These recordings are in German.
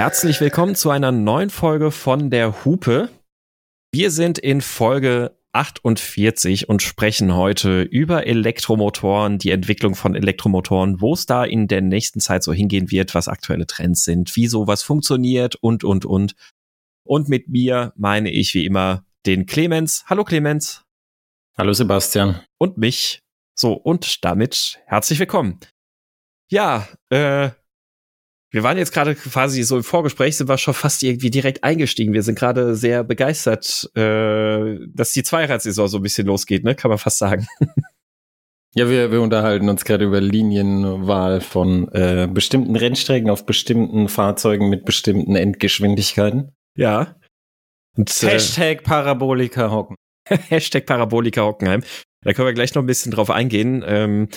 Herzlich willkommen zu einer neuen Folge von der Hupe. Wir sind in Folge 48 und sprechen heute über Elektromotoren, die Entwicklung von Elektromotoren, wo es da in der nächsten Zeit so hingehen wird, was aktuelle Trends sind, wie sowas funktioniert und, und, und. Und mit mir meine ich wie immer den Clemens. Hallo Clemens. Hallo Sebastian. Und mich. So, und damit herzlich willkommen. Ja, äh, wir waren jetzt gerade quasi so im Vorgespräch, sind wir schon fast irgendwie direkt eingestiegen. Wir sind gerade sehr begeistert, äh, dass die Zweiradsaison so ein bisschen losgeht, ne? Kann man fast sagen. Ja, wir, wir unterhalten uns gerade über Linienwahl von äh, bestimmten Rennstrecken auf bestimmten Fahrzeugen mit bestimmten Endgeschwindigkeiten. Ja. Und, äh, Hashtag Parabolika Hocken. Hashtag Parabolika Hockenheim. Da können wir gleich noch ein bisschen drauf eingehen. Ähm,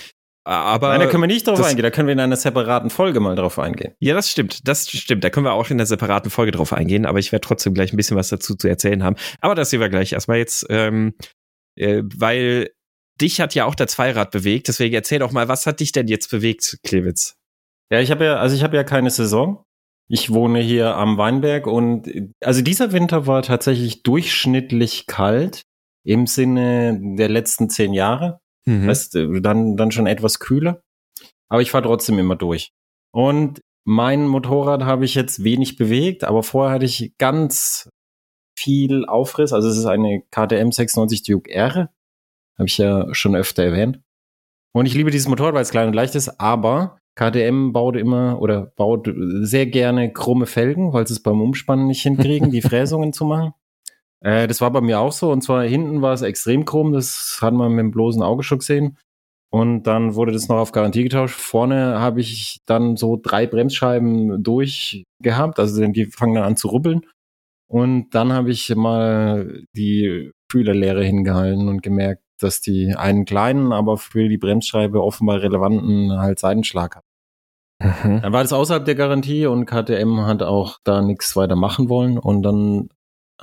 aber Nein, da können wir nicht drauf eingehen, da können wir in einer separaten Folge mal drauf eingehen. Ja, das stimmt, das stimmt. Da können wir auch in einer separaten Folge drauf eingehen, aber ich werde trotzdem gleich ein bisschen was dazu zu erzählen haben. Aber das sehen wir gleich erstmal jetzt, ähm, äh, weil dich hat ja auch der Zweirad bewegt, deswegen erzähl doch mal, was hat dich denn jetzt bewegt, Klewitz? Ja, ich habe ja, also ich habe ja keine Saison. Ich wohne hier am Weinberg und also dieser Winter war tatsächlich durchschnittlich kalt im Sinne der letzten zehn Jahre. Mhm. Weißt, dann, dann schon etwas kühler. Aber ich fahre trotzdem immer durch. Und mein Motorrad habe ich jetzt wenig bewegt, aber vorher hatte ich ganz viel Aufriss. Also es ist eine KTM 96 Duke R. Habe ich ja schon öfter erwähnt. Und ich liebe dieses Motorrad, weil es klein und leicht ist, aber KTM baut immer oder baut sehr gerne krumme Felgen, weil sie es beim Umspannen nicht hinkriegen, die Fräsungen zu machen. Äh, das war bei mir auch so. Und zwar hinten war es extrem krumm. Das hat man mit dem bloßen Auge schon gesehen. Und dann wurde das noch auf Garantie getauscht. Vorne habe ich dann so drei Bremsscheiben durchgehabt. Also die fangen dann an zu rubbeln. Und dann habe ich mal die Fühlerlehre hingehalten und gemerkt, dass die einen kleinen, aber für die Bremsscheibe offenbar relevanten halt Seitenschlag hat. Mhm. Dann war das außerhalb der Garantie und KTM hat auch da nichts weiter machen wollen. Und dann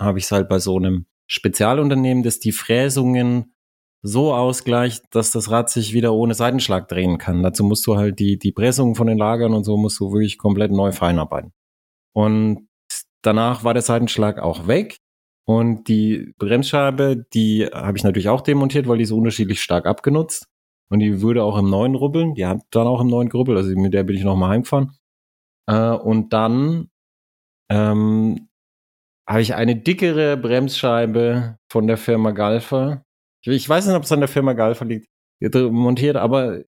habe ich es halt bei so einem Spezialunternehmen, das die Fräsungen so ausgleicht, dass das Rad sich wieder ohne Seitenschlag drehen kann. Dazu musst du halt die, die Pressungen von den Lagern und so musst du wirklich komplett neu feinarbeiten. Und danach war der Seitenschlag auch weg. Und die Bremsscheibe, die habe ich natürlich auch demontiert, weil die ist unterschiedlich stark abgenutzt. Und die würde auch im neuen rubbeln. Die hat dann auch im neuen gerubbelt. Also mit der bin ich nochmal heimgefahren. Äh, und dann ähm, habe ich eine dickere Bremsscheibe von der Firma Galfa. Ich weiß nicht, ob es an der Firma Galfa liegt, montiert, aber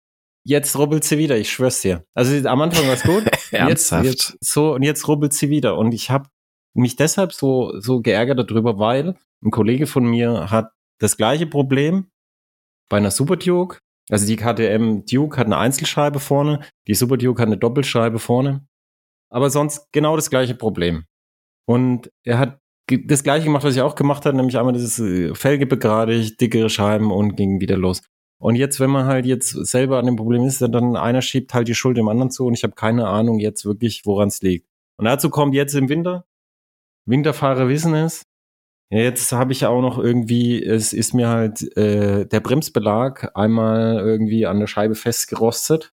jetzt rubbelt sie wieder, ich schwör's dir. Also am Anfang war es gut. Ernsthaft? Jetzt, jetzt, so, und jetzt rubbelt sie wieder. Und ich habe mich deshalb so, so geärgert darüber, weil ein Kollege von mir hat das gleiche Problem bei einer Super Duke. Also die KTM Duke hat eine Einzelscheibe vorne, die Super Duke hat eine Doppelscheibe vorne. Aber sonst genau das gleiche Problem. Und er hat das gleiche gemacht, was ich auch gemacht habe, nämlich einmal dieses äh, Felge begradigt, dickere Scheiben und ging wieder los. Und jetzt, wenn man halt jetzt selber an dem Problem ist, dann einer schiebt halt die Schuld dem anderen zu und ich habe keine Ahnung jetzt wirklich, woran es liegt. Und dazu kommt jetzt im Winter, Winterfahrer wissen es. Jetzt habe ich auch noch irgendwie, es ist mir halt äh, der Bremsbelag einmal irgendwie an der Scheibe festgerostet.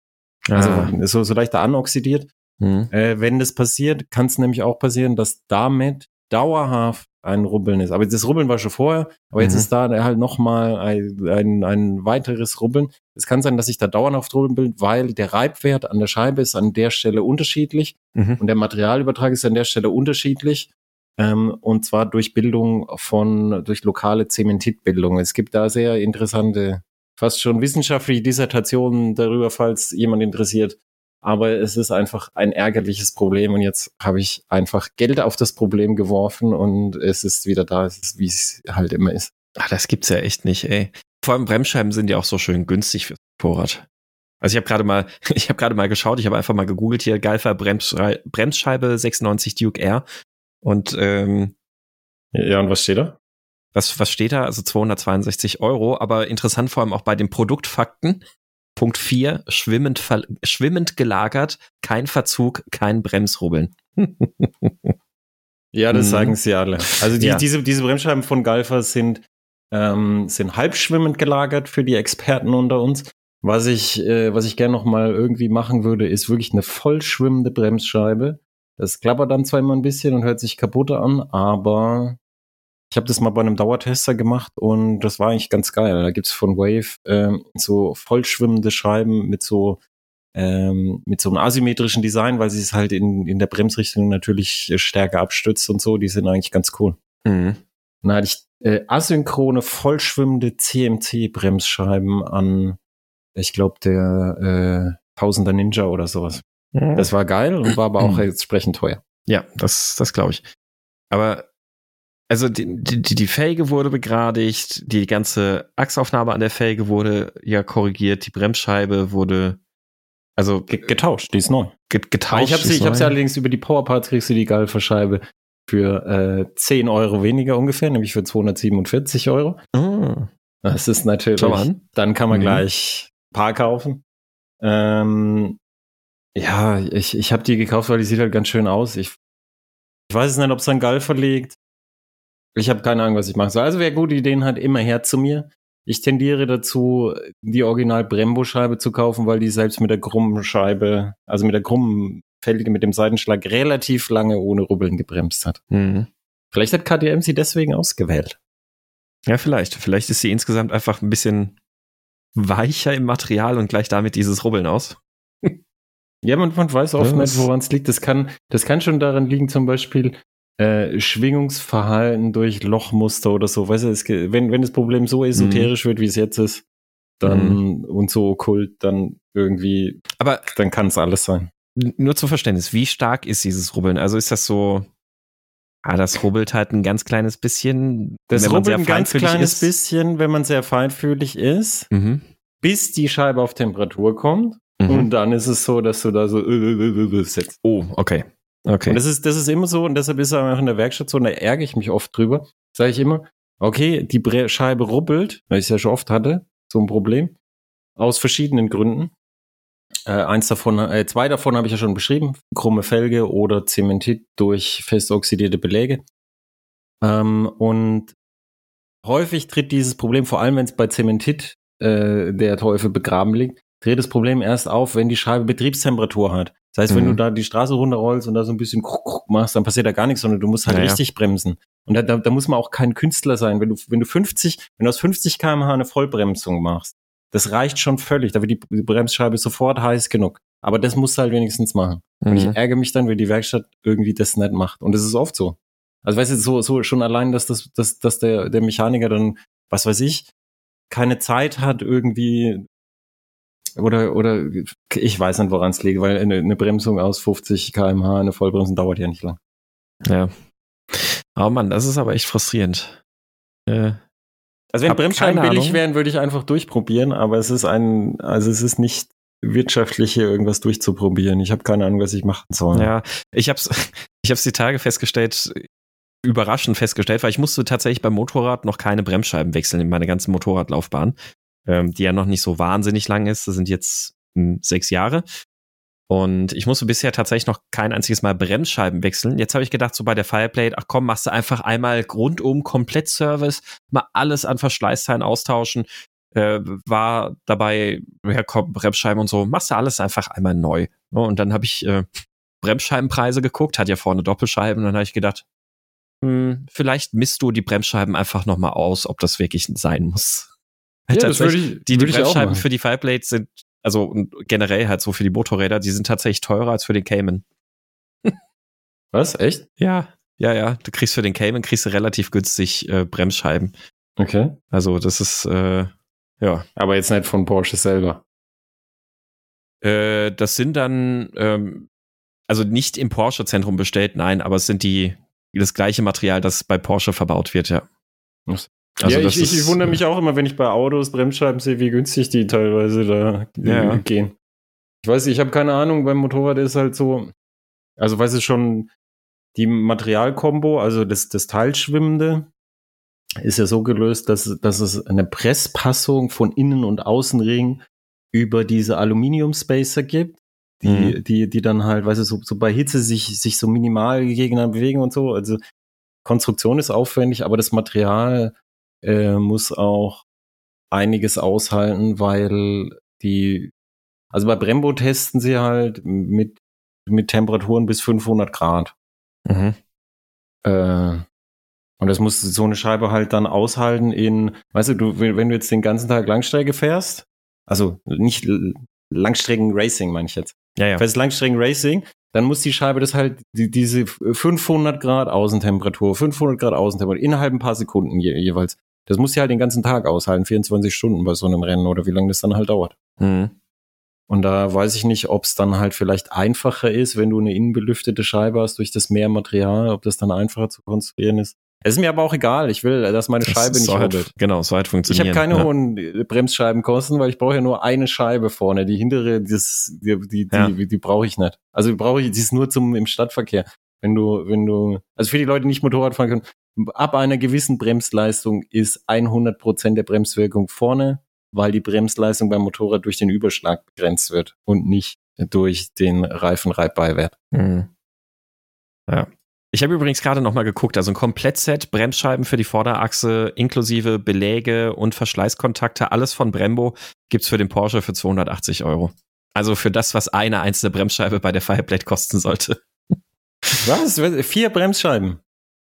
Also ah. so, so leichter anoxidiert. Mhm. Äh, wenn das passiert, kann es nämlich auch passieren, dass damit dauerhaft ein Rubbeln ist. Aber das Rubbeln war schon vorher, aber mhm. jetzt ist da halt nochmal ein, ein, ein weiteres Rubbeln. Es kann sein, dass sich da dauerhaft Rubbeln bildet, weil der Reibwert an der Scheibe ist an der Stelle unterschiedlich mhm. und der Materialübertrag ist an der Stelle unterschiedlich. Ähm, und zwar durch Bildung von, durch lokale Zementitbildung. Es gibt da sehr interessante, fast schon wissenschaftliche Dissertationen darüber, falls jemand interessiert, aber es ist einfach ein ärgerliches Problem und jetzt habe ich einfach Geld auf das Problem geworfen und es ist wieder da, wie es halt immer ist. Ach, das gibt's ja echt nicht, ey. Vor allem Bremsscheiben sind ja auch so schön günstig fürs Motorrad. Also ich habe gerade mal, ich habe gerade mal geschaut, ich habe einfach mal gegoogelt hier Galfa Bremsschei Bremsscheibe 96 Duke R und ähm, ja und was steht da? Was was steht da? Also 262 Euro, aber interessant vor allem auch bei den Produktfakten. Punkt 4, schwimmend, schwimmend gelagert, kein Verzug, kein Bremsrubbeln. ja, das mhm. sagen sie alle. Also die, ja. diese, diese Bremsscheiben von Galfa sind, ähm, sind halb schwimmend gelagert für die Experten unter uns. Was ich, äh, was ich gerne noch mal irgendwie machen würde, ist wirklich eine voll schwimmende Bremsscheibe Das klappert dann zwar immer ein bisschen und hört sich kaputt an, aber ich habe das mal bei einem Dauertester gemacht und das war eigentlich ganz geil. Da gibt's von Wave ähm, so vollschwimmende Scheiben mit so ähm, mit so einem asymmetrischen Design, weil sie es halt in, in der Bremsrichtung natürlich stärker abstützt und so. Die sind eigentlich ganz cool. Mhm. Dann hatte ich äh, asynchrone, vollschwimmende CMC-Bremsscheiben an, ich glaube, der äh, Tausender Ninja oder sowas. Mhm. Das war geil und war aber auch entsprechend teuer. Ja, das, das glaube ich. Aber also die, die, die Felge wurde begradigt, die ganze Achsaufnahme an der Felge wurde ja korrigiert, die Bremsscheibe wurde also getauscht, die ist neu. Getauscht. Ich habe sie, ich habe sie allerdings über die Powerparts kriegst du die Galferscheibe für äh, 10 Euro weniger ungefähr, nämlich für 247 Euro. Oh. Das ist natürlich. Dann kann man mhm. gleich paar kaufen. Ähm, ja, ich, ich habe die gekauft, weil die sieht halt ganz schön aus. Ich, ich weiß es nicht, ob es an Galfer liegt. Ich habe keine Ahnung, was ich machen soll. Also wer gute Ideen hat, immer her zu mir. Ich tendiere dazu, die Original Brembo-Scheibe zu kaufen, weil die selbst mit der krummen Scheibe, also mit der krummen Felge mit dem Seitenschlag relativ lange ohne Rubbeln gebremst hat. Mhm. Vielleicht hat KTM sie deswegen ausgewählt. Ja, vielleicht. Vielleicht ist sie insgesamt einfach ein bisschen weicher im Material und gleich damit dieses Rubbeln aus. ja, man, man weiß oft nicht, woran es liegt. Das kann, das kann schon daran liegen, zum Beispiel, äh, Schwingungsverhalten durch Lochmuster oder so. Weißt du, es, wenn, wenn das Problem so esoterisch mhm. wird, wie es jetzt ist, dann mhm. und so okkult, dann irgendwie, aber dann kann es alles sein. Nur zum Verständnis, wie stark ist dieses Rubbeln? Also ist das so, ah, das rubbelt halt ein ganz kleines bisschen. Das rubbelt ein ganz kleines ist. bisschen, wenn man sehr feinfühlig ist, mhm. bis die Scheibe auf Temperatur kommt. Mhm. Und dann ist es so, dass du da so äh, äh, sitzt. Oh, okay. Okay. Und das ist, das ist immer so, und deshalb ist er auch in der Werkstatt so, und da ärgere ich mich oft drüber. Sage ich immer, okay, die Bre Scheibe rubbelt, weil ich es ja schon oft hatte, so ein Problem, aus verschiedenen Gründen. Äh, eins davon, äh, zwei davon habe ich ja schon beschrieben, krumme Felge oder Zementit durch fest oxidierte Beläge. Ähm, und häufig tritt dieses Problem, vor allem wenn es bei Zementit äh, der Teufel begraben liegt, tritt das Problem erst auf, wenn die Scheibe Betriebstemperatur hat. Das heißt, mhm. wenn du mhm. da die Straße runterrollst und da so ein bisschen machst, dann passiert da gar nichts, sondern du musst halt naja. richtig bremsen. Und da, da, da muss man auch kein Künstler sein. Wenn du, wenn du 50, wenn du aus 50 kmh eine Vollbremsung machst, das reicht schon völlig. Da wird die, die Bremsscheibe sofort heiß genug. Aber das musst du halt wenigstens machen. Mhm. Und ich mhm. ärgere mich dann, wenn die Werkstatt irgendwie das nicht macht. Und das ist oft so. Also weißt du, so, so schon allein, dass das, dass, dass der, der Mechaniker dann, was weiß ich, keine Zeit hat, irgendwie oder, oder ich weiß nicht, woran es liegt, weil eine, eine Bremsung aus 50 kmh, eine Vollbremsung dauert ja nicht lang. Ja. Oh Mann, das ist aber echt frustrierend. Äh, also wenn Bremsscheiben billig wären, würde ich einfach durchprobieren, aber es ist ein, also es ist nicht wirtschaftlich hier irgendwas durchzuprobieren. Ich habe keine Ahnung, was ich machen soll. Ja, ich habe ich hab's die Tage festgestellt, überraschend festgestellt, weil ich musste tatsächlich beim Motorrad noch keine Bremsscheiben wechseln in meiner ganzen Motorradlaufbahn ähm, die ja noch nicht so wahnsinnig lang ist. Das sind jetzt hm, sechs Jahre. Und ich musste bisher tatsächlich noch kein einziges Mal Bremsscheiben wechseln. Jetzt habe ich gedacht, so bei der Fireplate, ach komm, machst du einfach einmal rundum Komplettservice, mal alles an Verschleißteilen austauschen. Äh, war dabei, ja komm, Bremsscheiben und so, machst du alles einfach einmal neu. Und dann habe ich äh, Bremsscheibenpreise geguckt, hat ja vorne Doppelscheiben, und dann habe ich gedacht, hm, vielleicht misst du die Bremsscheiben einfach nochmal aus, ob das wirklich sein muss. Ja, würde ich, die, die Bremsscheiben für die Fireblades sind, also generell halt so für die Motorräder, die sind tatsächlich teurer als für den Cayman. Was? Echt? Ja, ja, ja. Du kriegst für den Cayman kriegst du relativ günstig äh, Bremsscheiben. Okay. Also das ist äh, ja. Aber jetzt nicht von Porsche selber. Äh, das sind dann ähm, also nicht im Porsche-Zentrum bestellt, nein, aber es sind die das gleiche Material, das bei Porsche verbaut wird, ja. Also ja, ich, ich, ich, wundere mich auch immer, wenn ich bei Autos Bremsscheiben sehe, wie günstig die teilweise da ja. gehen. Ich weiß, ich habe keine Ahnung, beim Motorrad ist halt so, also weiß ich schon, die Materialkombo, also das, das Teilschwimmende, ist ja so gelöst, dass, dass es eine Presspassung von Innen- und Außenring über diese Aluminium-Spacer gibt, die, mhm. die, die dann halt, weißt du, so, so bei Hitze sich, sich so minimal gegeneinander bewegen und so. Also Konstruktion ist aufwendig, aber das Material äh, muss auch einiges aushalten, weil die, also bei Brembo testen sie halt mit mit Temperaturen bis 500 Grad. Mhm. Äh, und das muss so eine Scheibe halt dann aushalten in, weißt du, du, wenn du jetzt den ganzen Tag Langstrecke fährst, also nicht Langstrecken Racing meine ich jetzt. Ja, ja. Fährst Langstrecken Racing, dann muss die Scheibe das halt, die, diese 500 Grad Außentemperatur, 500 Grad Außentemperatur, innerhalb ein paar Sekunden je, jeweils. Das muss sie halt den ganzen Tag aushalten, 24 Stunden bei so einem Rennen oder wie lange das dann halt dauert. Mhm. Und da weiß ich nicht, ob es dann halt vielleicht einfacher ist, wenn du eine innenbelüftete Scheibe hast durch das mehr Material, ob das dann einfacher zu konstruieren ist. Es ist mir aber auch egal. Ich will, dass meine Scheibe Das nicht soll halt, rubbelt. Genau, so halt Ich funktionieren. habe keine ja. hohen äh, Bremsscheibenkosten, weil ich brauche ja nur eine Scheibe vorne. Die hintere, das, die, die, Ja. die, die brauche ich nicht. Also brauche ich, die ist nur zum im Stadtverkehr. Wenn du, wenn du, also für die Leute, die nicht Motorrad fahren können, ab einer gewissen Bremsleistung ist 100 Prozent der Bremswirkung vorne, weil die Bremsleistung beim Motorrad durch den Überschlag begrenzt wird und nicht durch den Reifenreibbeiwert. Mhm. Ja. Ich habe übrigens gerade noch mal geguckt, also ein Komplettset, Bremsscheiben für die Vorderachse, inklusive Beläge und Verschleißkontakte, alles von Brembo, gibt's für den Porsche für 280 Euro. Also für das, was eine einzelne Bremsscheibe bei der Fireblade kosten sollte. Was? Vier Bremsscheiben?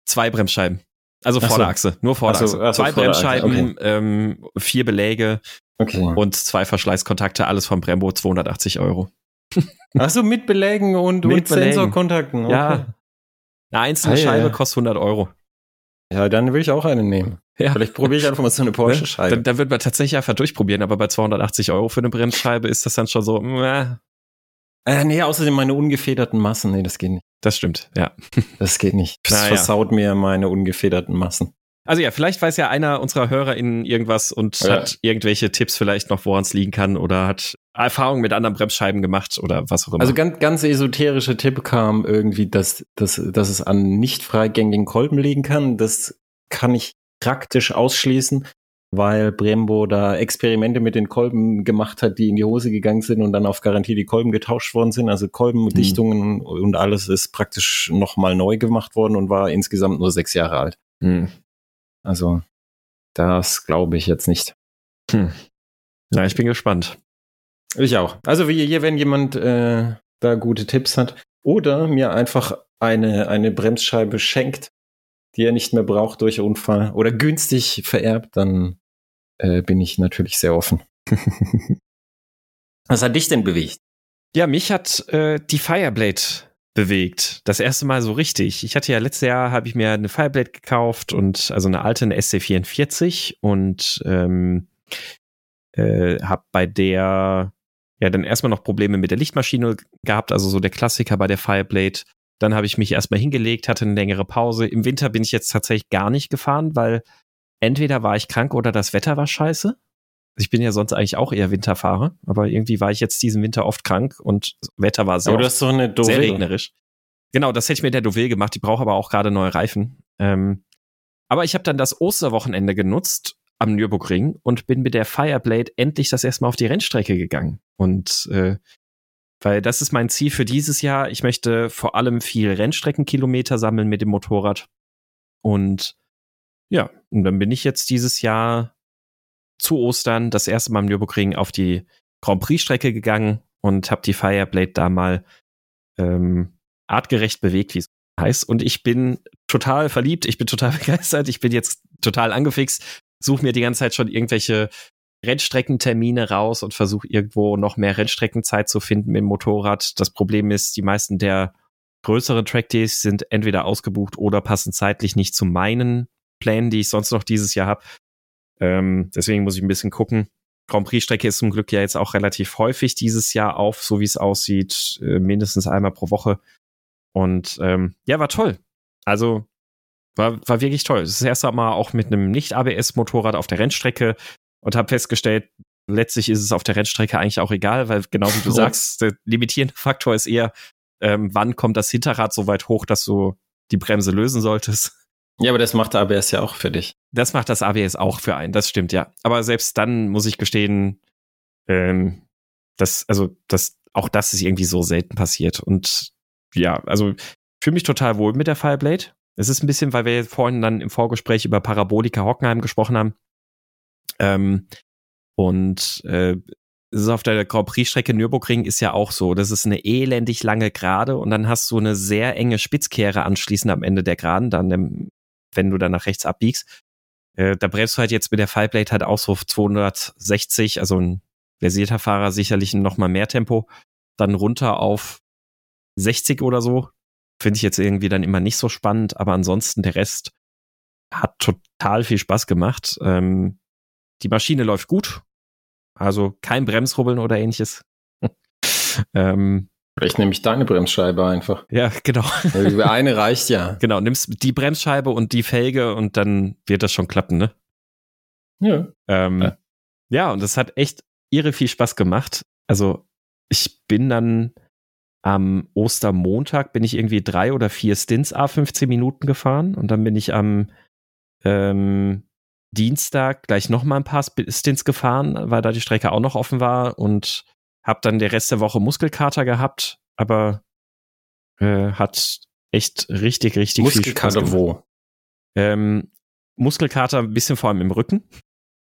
Zwei Bremsscheiben. Also so. Vorderachse, nur Vorderachse. Ach so, ach so, zwei Vorderachse, Bremsscheiben, ähm, vier Beläge Okay. und zwei Verschleißkontakte, alles von Brembo, 280 Euro. Ach so, mit Belägen und, Mit und Belägen. Sensorkontakten. Okay. Ja. Eine einzelne Ah, Scheibe ja. kostet 100 Euro. Ja, dann will ich auch eine nehmen. Ja. Vielleicht probiere ich einfach mal so eine Porsche-Scheibe. Dann, dann wird man tatsächlich einfach durchprobieren, aber bei 280 Euro für eine Bremsscheibe ist das dann schon so, äh, Äh, nee, außerdem meine ungefederten Massen. Nee, das geht nicht. das stimmt, ja. Das geht nicht. Das Naja. versaut mir meine ungefederten Massen. Also ja, vielleicht weiß ja einer unserer HörerInnen irgendwas und Ja. hat irgendwelche Tipps vielleicht noch, woran es liegen kann oder hat Erfahrungen mit anderen Bremsscheiben gemacht oder was auch immer. Also ganz, ganz esoterische Tipp kam irgendwie, dass, dass, dass es an nicht freigängigen Kolben liegen kann. Das kann ich praktisch ausschließen, weil Brembo da Experimente mit den Kolben gemacht hat, die in die Hose gegangen sind und dann auf Garantie die Kolben getauscht worden sind. Also Kolbendichtungen und alles ist praktisch nochmal neu gemacht worden und war insgesamt nur sechs Jahre alt. hm. Also das glaube ich jetzt nicht. Hm. Ja, ich bin gespannt. Ich auch. Also wie hier, wenn jemand äh, da gute Tipps hat oder mir einfach eine, eine Bremsscheibe schenkt, die er nicht mehr braucht durch Unfall oder günstig vererbt, dann äh, bin ich natürlich sehr offen. Was hat dich denn bewegt? Ja, mich hat äh, die Fireblade bewegt. Das erste Mal so richtig. Ich hatte ja letztes Jahr habe ich mir eine Fireblade gekauft und also eine alte, eine SC44 und ähm, äh, habe bei der ja dann erstmal noch Probleme mit der Lichtmaschine gehabt, also so der Klassiker bei der Fireblade. Dann habe ich mich erstmal hingelegt, hatte eine längere Pause. Im Winter bin ich jetzt tatsächlich gar nicht gefahren, weil entweder war ich krank oder das Wetter war scheiße. Also Ich bin ja sonst eigentlich auch eher Winterfahrer, aber irgendwie war ich jetzt diesen Winter oft krank und das Wetter war sehr, Aber du oft hast doch eine sehr regnerisch. Genau, das hätte ich mit der Deauville gemacht. Die braucht aber auch gerade neue Reifen. Ähm, aber ich habe dann das Osterwochenende genutzt am Nürburgring und bin mit der Fireblade endlich das erste Mal auf die Rennstrecke gegangen. Und äh, weil das ist mein Ziel für dieses Jahr. Ich möchte vor allem viel Rennstreckenkilometer sammeln mit dem Motorrad. Und ja, und dann bin ich jetzt dieses Jahr zu Ostern das erste Mal am Nürburgring auf die Grand Prix-Strecke gegangen und habe die Fireblade da mal ähm, artgerecht bewegt, wie es heißt. Und ich bin total verliebt, ich bin total begeistert, ich bin jetzt total angefixt, suche mir die ganze Zeit schon irgendwelche Rennstreckentermine raus und versuche irgendwo noch mehr Rennstreckenzeit zu finden mit dem Motorrad. Das Problem ist, die meisten der größeren Trackdays sind entweder ausgebucht oder passen zeitlich nicht zu meinen Plänen, die ich sonst noch dieses Jahr habe. Ähm, deswegen muss ich ein bisschen gucken. Grand Prix-Strecke ist zum Glück ja jetzt auch relativ häufig dieses Jahr auf, so wie es aussieht, äh, mindestens einmal pro Woche. Und ähm, ja, war toll. Also war, war wirklich toll. Das erste Mal auch mit einem Nicht-ABS-Motorrad auf der Rennstrecke und habe festgestellt, letztlich ist es auf der Rennstrecke eigentlich auch egal, weil genau wie du sagst, der limitierende Faktor ist eher, ähm, wann kommt das Hinterrad so weit hoch, dass du die Bremse lösen solltest. Ja, aber das macht ABS ja auch für dich. Das macht das ABS auch für einen, das stimmt, ja. Aber selbst dann muss ich gestehen, ähm, das, also, das, auch das ist irgendwie so selten passiert. Und ja, also fühle mich total wohl mit der Fireblade. Es ist ein bisschen, weil wir vorhin dann im Vorgespräch über Parabolika Hockenheim gesprochen haben. Ähm, und äh, ist auf der Grand Prix-Strecke Nürburgring ist ja auch so. Das ist eine elendig lange Gerade und dann hast du eine sehr enge Spitzkehre anschließend am Ende der Geraden, dann, wenn du dann nach rechts abbiegst. Äh, da bremst du halt jetzt mit der Fireblade halt auch so 260, also ein versierter Fahrer sicherlich noch mal mehr Tempo, dann runter auf 60 oder so. Finde ich jetzt irgendwie dann immer nicht so spannend, aber ansonsten der Rest hat total viel Spaß gemacht. Ähm, die Maschine läuft gut, also kein Bremsrubbeln oder ähnliches. ähm, Vielleicht nehme ich deine Bremsscheibe einfach. Ja, genau. Eine reicht ja. Genau, nimmst die Bremsscheibe und die Felge und dann wird das schon klappen, ne? Ja. Ähm, ja. ja, und das hat echt irre viel Spaß gemacht. Also ich bin dann am Ostermontag bin ich irgendwie drei oder vier Stints a 15 Minuten gefahren und dann bin ich am ähm, Dienstag gleich noch mal ein paar Stints gefahren, weil da die Strecke auch noch offen war und habe dann der Rest der Woche Muskelkater gehabt, aber äh, hat echt richtig, richtig Muskelkater viel Spaß wo? Ähm, Muskelkater ein bisschen vor allem im Rücken.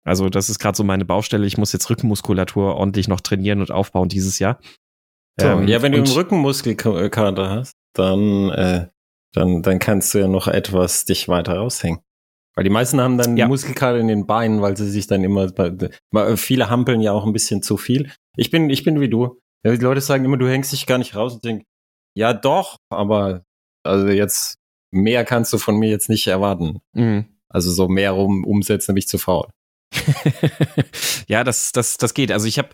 Also das ist gerade so meine Baustelle. Ich muss jetzt Rückenmuskulatur ordentlich noch trainieren und aufbauen dieses Jahr. So, ähm, ja, wenn du im Rückenmuskelkater hast, dann, äh, dann, dann kannst du ja noch etwas dich weiter raushängen. Weil die meisten haben dann ja. Muskelkater in den Beinen, weil sie sich dann immer, viele hampeln ja auch ein bisschen zu viel. Ich bin, ich bin wie du. Die Leute sagen immer, du hängst dich gar nicht raus und denk, ja doch, aber also jetzt mehr kannst du von mir jetzt nicht erwarten. Mhm. Also so mehr um, umsetzen, nämlich zu faul. ja, das, das, das geht. Also ich habe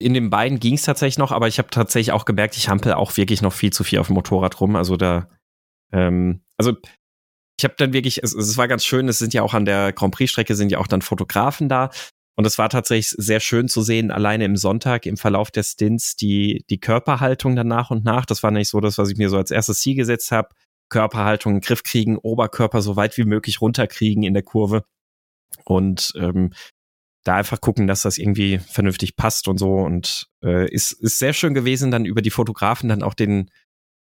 in den Beinen ging es tatsächlich noch, aber ich habe tatsächlich auch gemerkt, ich hampel auch wirklich noch viel zu viel auf dem Motorrad rum. Also da, ähm, also ich habe dann wirklich, es, es war ganz schön, es sind ja auch an der Grand Prix-Strecke sind ja auch dann Fotografen da. Und es war tatsächlich sehr schön zu sehen, alleine im Sonntag im Verlauf der Stints, die, die Körperhaltung dann nach und nach. Das war nicht so das, was ich mir so als erstes Ziel gesetzt habe. Körperhaltung in den Griff kriegen, Oberkörper so weit wie möglich runterkriegen in der Kurve. Und ähm, da einfach gucken, dass das irgendwie vernünftig passt und so. Und äh, ist, ist sehr schön gewesen, dann über die Fotografen dann auch den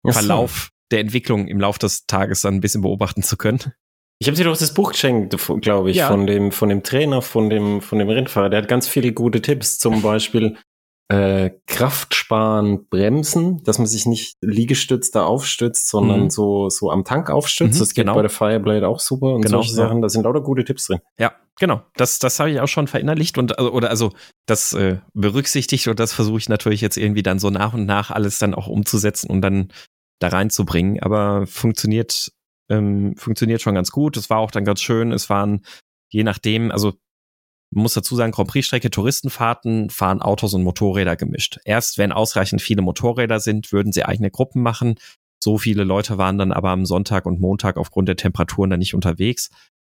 Verlauf der Entwicklung im Laufe des Tages dann ein bisschen beobachten zu können. Ich habe dir doch das Buch geschenkt, glaube ich, ja. von dem von dem Trainer, von dem von dem Rennfahrer. Der hat ganz viele gute Tipps, zum Beispiel äh, Kraft sparen, bremsen, dass man sich nicht Liegestütz da aufstützt, sondern mhm. so so am Tank aufstützt. Mhm, das geht genau. bei der Fireblade auch super und genau, solche Sachen. Da sind lauter gute Tipps drin. Ja, genau. Das das habe ich auch schon verinnerlicht und also, oder also das äh, berücksichtigt und das versuche ich natürlich jetzt irgendwie dann so nach und nach alles dann auch umzusetzen und dann da reinzubringen. Aber funktioniert, ähm, funktioniert schon ganz gut. Es war auch dann ganz schön. Es waren, je nachdem, also muss dazu sagen, Grand Prix-Strecke, Touristenfahrten fahren Autos und Motorräder gemischt. Erst wenn ausreichend viele Motorräder sind, würden sie eigene Gruppen machen. So viele Leute waren dann aber am Sonntag und Montag aufgrund der Temperaturen dann nicht unterwegs.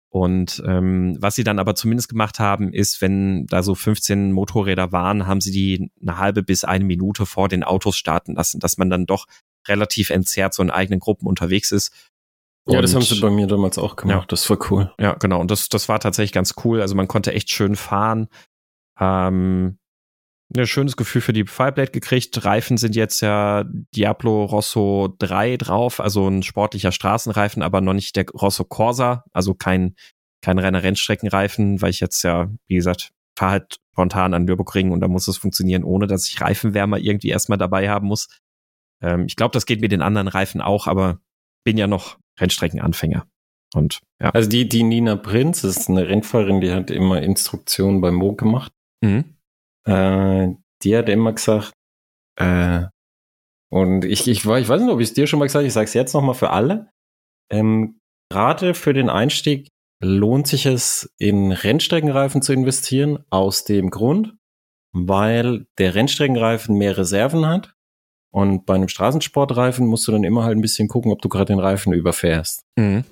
Und ähm, was sie dann aber zumindest gemacht haben, ist, wenn da so 15 Motorräder waren, haben sie die eine halbe bis eine Minute vor den Autos starten lassen, dass man dann doch relativ entzerrt so in eigenen Gruppen unterwegs ist. Ja, das haben sie bei mir damals auch gemacht. Ja, das war cool. Ja, genau. Und das, das war tatsächlich ganz cool. Also man konnte echt schön fahren. Ähm, ein schönes Gefühl für die Fireblade gekriegt. Reifen sind jetzt ja Diablo Rosso 3 drauf, also ein sportlicher Straßenreifen, aber noch nicht der Rosso Corsa, also kein, kein reiner Rennstreckenreifen, weil ich jetzt ja, wie gesagt, fahre halt spontan an Nürburgring und da muss es funktionieren, ohne dass ich Reifenwärmer irgendwie erstmal dabei haben muss. Ähm, ich glaube, das geht mit den anderen Reifen auch, aber bin ja noch Rennstreckenanfänger. Und ja. Also die, die Nina Prinz ist eine Rennfahrerin, die hat immer Instruktionen beim Mo gemacht. Mhm. Äh, die hat immer gesagt, äh, und ich, ich, ich weiß nicht, ob ich es dir schon mal gesagt habe, ich sage es jetzt nochmal für alle. Ähm, Gerade für den Einstieg lohnt sich es, in Rennstreckenreifen zu investieren, aus dem Grund, weil der Rennstreckenreifen mehr Reserven hat und bei einem Straßensportreifen musst du dann immer halt ein bisschen gucken, ob du gerade den Reifen überfährst. Mhm.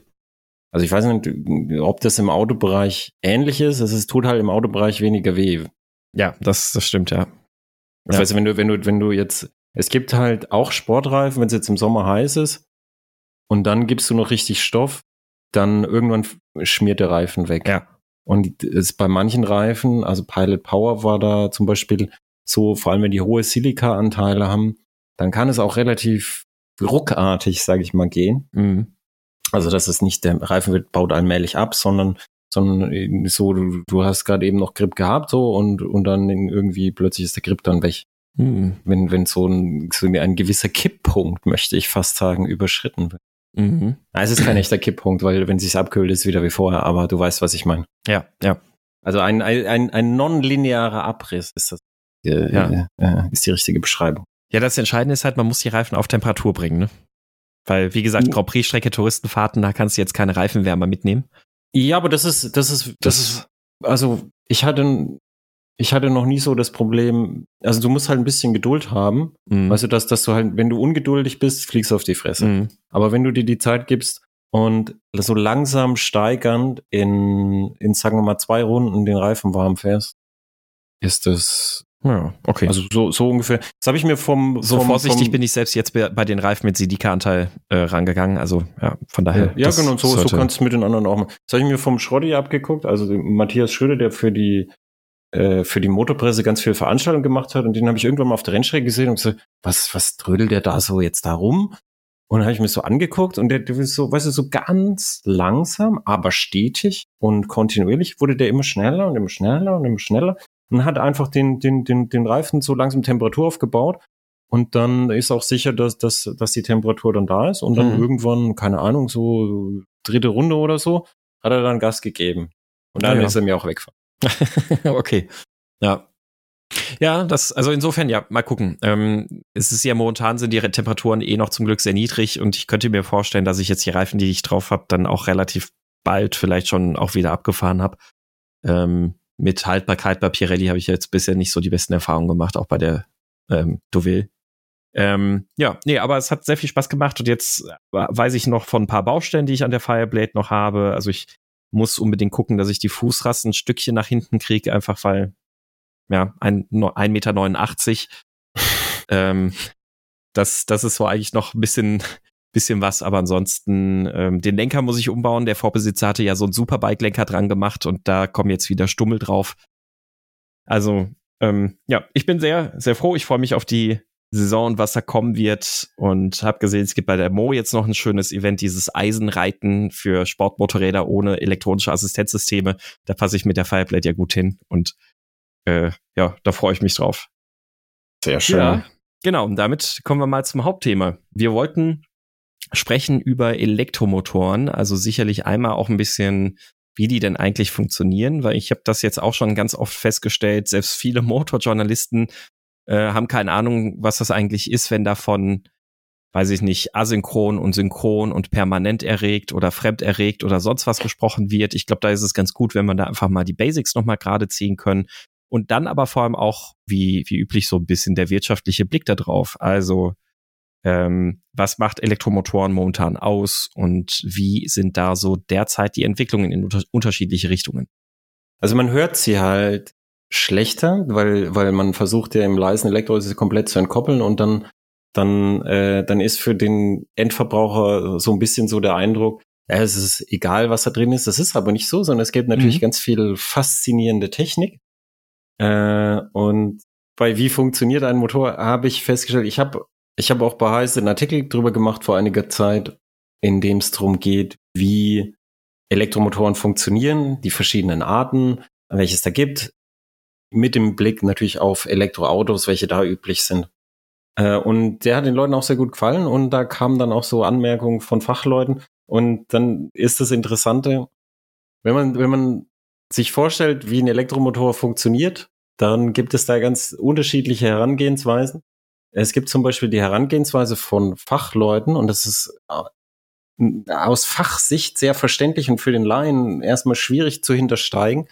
Also ich weiß nicht, ob das im Autobereich ähnlich ist. Es tut halt im Autobereich weniger weh. Ja, das, das stimmt, ja. Ich ja. weiß, wenn du, wenn du, wenn du jetzt, es gibt halt auch Sportreifen, wenn es jetzt im Sommer heiß ist, und dann gibst du noch richtig Stoff, dann irgendwann schmiert der Reifen weg. Ja. Und es bei manchen Reifen, also Pilot Power war da zum Beispiel so, vor allem wenn die hohe Silika-Anteile haben, dann kann es auch relativ ruckartig, sage ich mal, gehen. Mhm. Also dass es nicht der Reifen wird, baut allmählich ab, sondern sondern so, du, du hast gerade eben noch Grip gehabt so und, und dann irgendwie plötzlich ist der Grip dann weg. Mhm. Wenn, wenn so ein, so ein gewisser Kipppunkt, möchte ich fast sagen, überschritten wird. Mhm. es ist kein echter Kipppunkt, weil wenn sich's abkühlt, ist es wieder wie vorher, aber du weißt, was ich meine. Ja, ja. Also ein, ein, ein non-linearer Abriss ist das, äh, ja. äh, ist die richtige Beschreibung. Ja, das Entscheidende ist halt, man muss die Reifen auf Temperatur bringen, ne? Weil, wie gesagt, Grand Prix-Strecke, Touristenfahrten, da kannst du jetzt keine Reifenwärmer mitnehmen. Ja, aber das ist, das ist, das, das ist, also ich hatte, ich hatte noch nie so das Problem, also du musst halt ein bisschen Geduld haben. Mhm. Weißt du, dass, dass du halt, wenn du ungeduldig bist, fliegst du auf die Fresse. Mhm. Aber wenn du dir die Zeit gibst und so langsam steigernd in, in, sagen wir mal, zwei Runden den Reifen warm fährst, ist das ja, okay. Also so, so ungefähr. Das habe ich mir vom so vom, vorsichtig vom, bin ich selbst jetzt bei den Reifen mit Sidika-Anteil äh, rangegangen. Also ja, von daher. Ja, genau. So, so kannst du mit den anderen auch machen. Das habe ich mir vom Schrotti abgeguckt. Also Matthias Schröder, der für die äh, für die Motorpresse ganz viel Veranstaltungen gemacht hat und den habe ich irgendwann mal auf der Rennstrecke gesehen und gesagt, was was trödelt der da so jetzt da rum? Und dann habe ich mir so angeguckt und der, der ist so, weißt du, so ganz langsam, aber stetig und kontinuierlich wurde der immer schneller und immer schneller und immer schneller und hat einfach den, den, den, den Reifen so langsam Temperatur aufgebaut. Und dann ist auch sicher, dass, dass, dass die Temperatur dann da ist. Und dann mhm. irgendwann, keine Ahnung, so dritte Runde oder so, hat er dann Gas gegeben. Und dann ja, ist er mir auch weggefahren. okay. Ja. Ja, das, also insofern, ja, mal gucken. Ähm, es ist ja momentan sind die Temperaturen eh noch zum Glück sehr niedrig und ich könnte mir vorstellen, dass ich jetzt die Reifen, die ich drauf habe, dann auch relativ bald vielleicht schon auch wieder abgefahren habe. Ähm, mit Haltbarkeit bei Pirelli habe ich jetzt bisher nicht so die besten Erfahrungen gemacht, auch bei der ähm, Deauville. Ähm, ja, nee, aber es hat sehr viel Spaß gemacht und jetzt weiß ich noch von ein paar Baustellen, die ich an der Fireblade noch habe. Also ich muss unbedingt gucken, dass ich die Fußrasten ein Stückchen nach hinten kriege, einfach weil, ja, ein, 1,89 Meter. ähm, das, das ist so eigentlich noch ein bisschen bisschen was, aber ansonsten ähm, den Lenker muss ich umbauen. Der Vorbesitzer hatte ja so einen Superbike-Lenker dran gemacht und da kommen jetzt wieder Stummel drauf. Also ähm, ja, ich bin sehr, sehr froh. Ich freue mich auf die Saison und was da kommen wird und habe gesehen, es gibt bei der Mo jetzt noch ein schönes Event, dieses Eisenreiten für Sportmotorräder ohne elektronische Assistenzsysteme. Da passe ich mit der Fireblade ja gut hin und äh, ja, da freue ich mich drauf. Sehr schön. Ja, genau, und damit kommen wir mal zum Hauptthema. Wir wollten sprechen über Elektromotoren, also sicherlich einmal auch ein bisschen wie die denn eigentlich funktionieren, weil ich habe das jetzt auch schon ganz oft festgestellt, selbst viele Motorjournalisten äh, haben keine Ahnung, was das eigentlich ist, wenn davon, weiß ich nicht, asynchron und synchron und permanent erregt oder fremd erregt oder sonst was gesprochen wird. Ich glaube, da ist es ganz gut, wenn man da einfach mal die Basics nochmal gerade ziehen können. Und dann aber vor allem auch, wie, wie üblich, so ein bisschen der wirtschaftliche Blick da drauf. Also ähm, was macht Elektromotoren momentan aus und wie sind da so derzeit die Entwicklungen in unter unterschiedliche Richtungen? Also man hört sie halt schlechter, weil, weil man versucht ja im leisen Elektro komplett zu entkoppeln und dann, dann, äh, dann ist für den Endverbraucher so ein bisschen so der Eindruck, ja, es ist egal, was da drin ist. Das ist aber nicht so, sondern es gibt natürlich mhm. ganz viel faszinierende Technik. Äh, und bei wie funktioniert ein Motor habe ich festgestellt, ich habe ich habe auch bei Heise einen Artikel drüber gemacht vor einiger Zeit, in dem es darum geht, wie Elektromotoren funktionieren, die verschiedenen Arten, welche es da gibt, mit dem Blick natürlich auf Elektroautos, welche da üblich sind. Äh, und der hat den Leuten auch sehr gut gefallen und da kamen dann auch so Anmerkungen von Fachleuten. Und dann ist das Interessante, wenn man, wenn man sich vorstellt, wie ein Elektromotor funktioniert, dann gibt es da ganz unterschiedliche Herangehensweisen. Es gibt zum Beispiel die Herangehensweise von Fachleuten und das ist äh, aus Fachsicht sehr verständlich und für den Laien erstmal schwierig zu hintersteigen.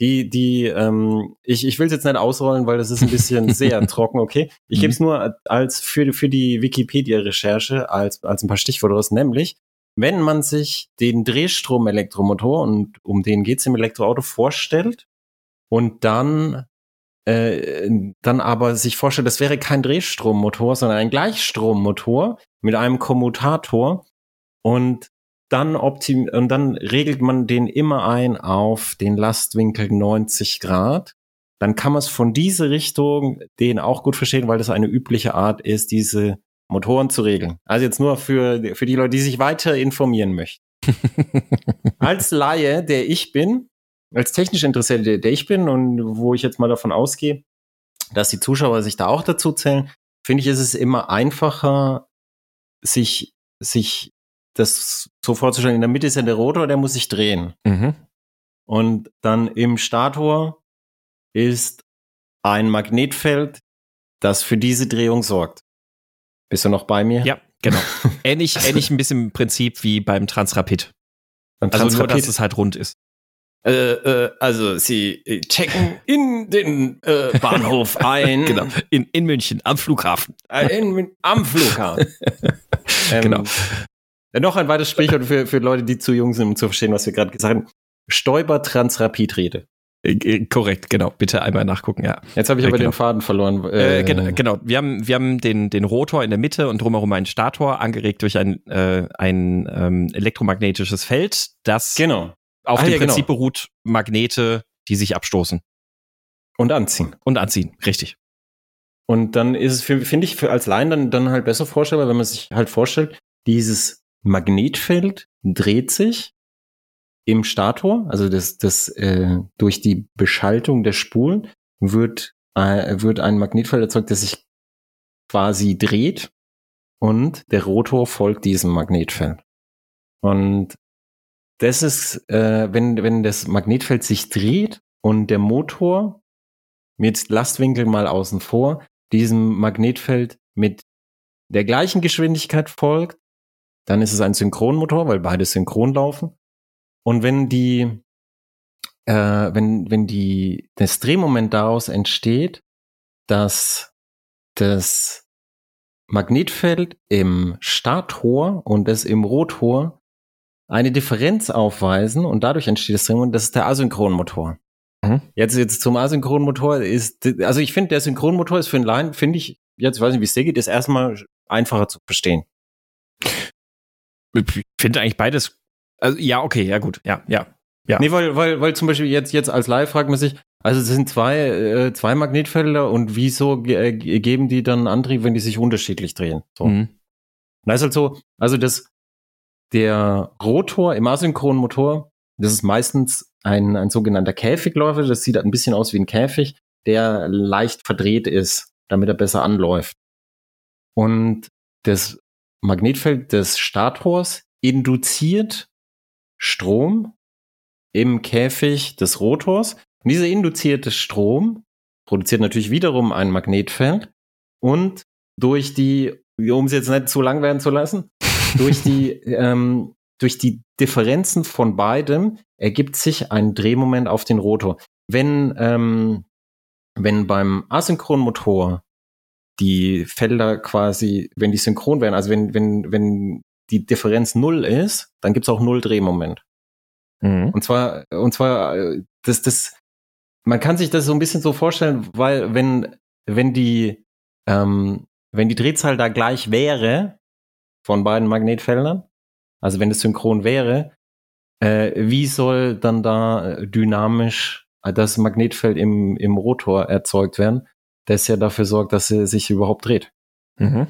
Die, die, ähm, ich, ich will es jetzt nicht ausrollen, weil das ist ein bisschen sehr trocken, okay? Ich mhm. gebe es nur als für, für die Wikipedia-Recherche als, als ein paar Stichworte raus, nämlich, wenn man sich den Drehstrom-Elektromotor, und um den geht's im Elektroauto, vorstellt und dann äh, dann aber sich vorstellt, das wäre kein Drehstrommotor, sondern ein Gleichstrommotor mit einem Kommutator und dann optim und dann regelt man den immer ein auf den Lastwinkel 90 Grad. Dann kann man es von dieser Richtung den auch gut verstehen, weil das eine übliche Art ist, diese Motoren zu regeln. Also jetzt nur für, für die Leute, die sich weiter informieren möchten. als Laie, der ich bin, als technisch Interessierte, der ich bin und wo ich jetzt mal davon ausgehe, dass die Zuschauer sich da auch dazu zählen, finde ich, ist es immer einfacher, sich, sich das so vorzustellen. In der Mitte ist ja der Rotor, der muss sich drehen. Mhm. Und dann im Stator ist ein Magnetfeld, das für diese Drehung sorgt. Bist du noch bei mir? Ja, genau. ähnlich, ähnlich ein bisschen im Prinzip wie beim Transrapid. Beim Also nur, Transrapid- dass es halt rund ist. Äh, äh, also sie äh, checken in den äh, Bahnhof ein. Genau. In, in München, am Flughafen. Äh, in, am Flughafen. ähm, Genau. Noch ein weiteres Sprichwort für, für Leute, die zu jung sind, um zu verstehen, was wir gerade gesagt haben. Stoiber Transrapidrede. Korrekt, genau. Bitte einmal nachgucken, ja. Jetzt habe ich aber genau. den Faden verloren. Äh, genau, genau. Wir haben, wir haben den, den Rotor in der Mitte und drumherum einen Stator, angeregt durch ein, äh, ein ähm, elektromagnetisches Feld, das Genau. Auf Ah, dem ja, genau. Prinzip beruht, Magnete, die sich abstoßen Und anziehen. und anziehen. Richtig. Und dann ist es, für- finde ich, für als Laien dann, dann halt besser vorstellbar, wenn man sich halt vorstellt, dieses Magnetfeld dreht sich im Stator, also das, das äh, durch die Beschaltung der Spulen wird, äh, wird ein Magnetfeld erzeugt, das sich quasi dreht und der Rotor folgt diesem Magnetfeld. Und das ist, äh, wenn, wenn das Magnetfeld sich dreht und der Motor mit Lastwinkel mal außen vor, diesem Magnetfeld mit der gleichen Geschwindigkeit folgt, dann ist es ein Synchronmotor, weil beide synchron laufen. Und wenn die, äh, wenn, wenn die, das Drehmoment daraus entsteht, dass das Magnetfeld im Stator und das im Rotor eine Differenz aufweisen und dadurch entsteht das Drehmoment, das ist der Asynchronmotor. Mhm. Jetzt, jetzt zum Asynchronmotor ist, also ich finde, der Synchronmotor ist für einen Line, finde ich, jetzt weiß nicht, wie es dir geht, ist erstmal einfacher zu verstehen. Ich finde eigentlich beides. Also, ja, okay, ja, gut. Ja, ja. Ja. Nee, weil, weil, weil zum Beispiel jetzt, jetzt als Live fragt man sich, also es sind zwei, äh, zwei Magnetfelder und wieso äh, geben die dann Antrieb, wenn die sich unterschiedlich drehen? So. Mhm. Und da ist halt so, also das, der Rotor im asynchronen Motor, das ist meistens ein, ein sogenannter Käfigläufer, das sieht ein bisschen aus wie ein Käfig, der leicht verdreht ist, damit er besser anläuft. Und das Magnetfeld des Stators induziert Strom im Käfig des Rotors. Und dieser induzierte Strom produziert natürlich wiederum ein Magnetfeld und durch die, um es jetzt nicht zu lang werden zu lassen, durch die, ähm, durch die Differenzen von beidem ergibt sich ein Drehmoment auf den Rotor. Wenn, ähm, wenn beim asynchronen Motor die Felder quasi, wenn die synchron wären, also wenn, wenn, wenn die Differenz null ist, dann gibt's auch null Drehmoment. Mhm. Und zwar, und zwar, das, das, man kann sich das so ein bisschen so vorstellen, weil wenn, wenn die, ähm, wenn die Drehzahl da gleich wäre von beiden Magnetfeldern, also wenn es synchron wäre, äh, wie soll dann da äh, dynamisch äh, das Magnetfeld im, im Rotor erzeugt werden, das ja dafür sorgt, dass er sich überhaupt dreht? Mhm.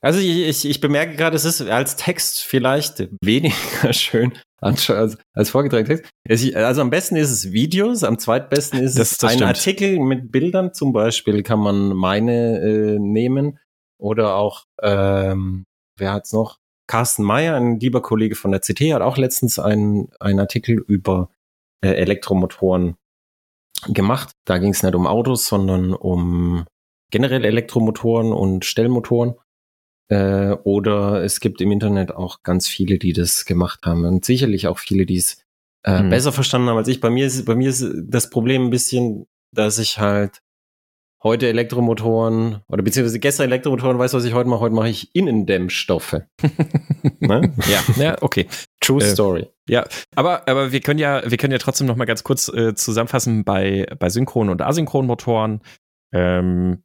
Also ich, ich, ich bemerke gerade, es ist als Text vielleicht weniger schön als, als, vorgetragener Text. Also am besten ist es Videos, am zweitbesten ist Das- es das ein stimmt. Artikel mit Bildern. Zum Beispiel kann man meine äh, nehmen oder auch, ähm, wer hat's noch? Carsten Meyer, ein lieber Kollege von der CT, hat auch letztens einen, einen Artikel über äh, Elektromotoren gemacht. Da ging es nicht um Autos, sondern um generell Elektromotoren und Stellmotoren. Äh, oder es gibt im Internet auch ganz viele, die das gemacht haben. Und sicherlich auch viele, die es äh, Mhm. besser verstanden haben als ich. Bei mir ist, bei mir ist das Problem ein bisschen, dass ich halt heute Elektromotoren oder beziehungsweise gestern Elektromotoren weiß, was ich heute mache. Heute mache ich Innendämmstoffe. ne? Ja, ja, okay. True Äh, Story. Ja, aber, aber wir können ja, wir können ja trotzdem noch mal ganz kurz äh, zusammenfassen bei, bei synchronen und asynchronen Motoren, ähm,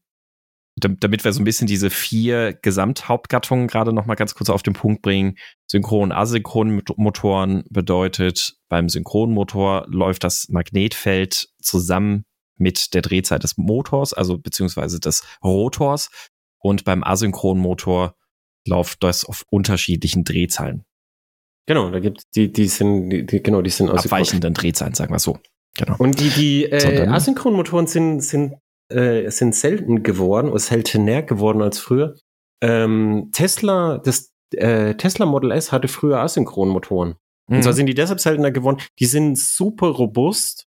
dam- damit wir so ein bisschen diese vier Gesamthauptgattungen gerade noch mal ganz kurz auf den Punkt bringen. Synchron, asynchron Mot- Motoren bedeutet, beim Synchronmotor läuft das Magnetfeld zusammen mit der Drehzeit des Motors, also beziehungsweise des Rotors. Und beim asynchronen Motor läuft das auf unterschiedlichen Drehzahlen. Genau, da gibt die, die sind, die, die, genau, die sind aus abweichenden Drehzahlen, sagen wir so. Genau. Und die, die äh, Asynchronmotoren sind, sind, äh, sind selten geworden oder seltener geworden als früher. Ähm, Tesla, das äh, Tesla Model S hatte früher Asynchronmotoren. Mhm. Und zwar mhm. sind die deshalb seltener geworden. Die sind super robust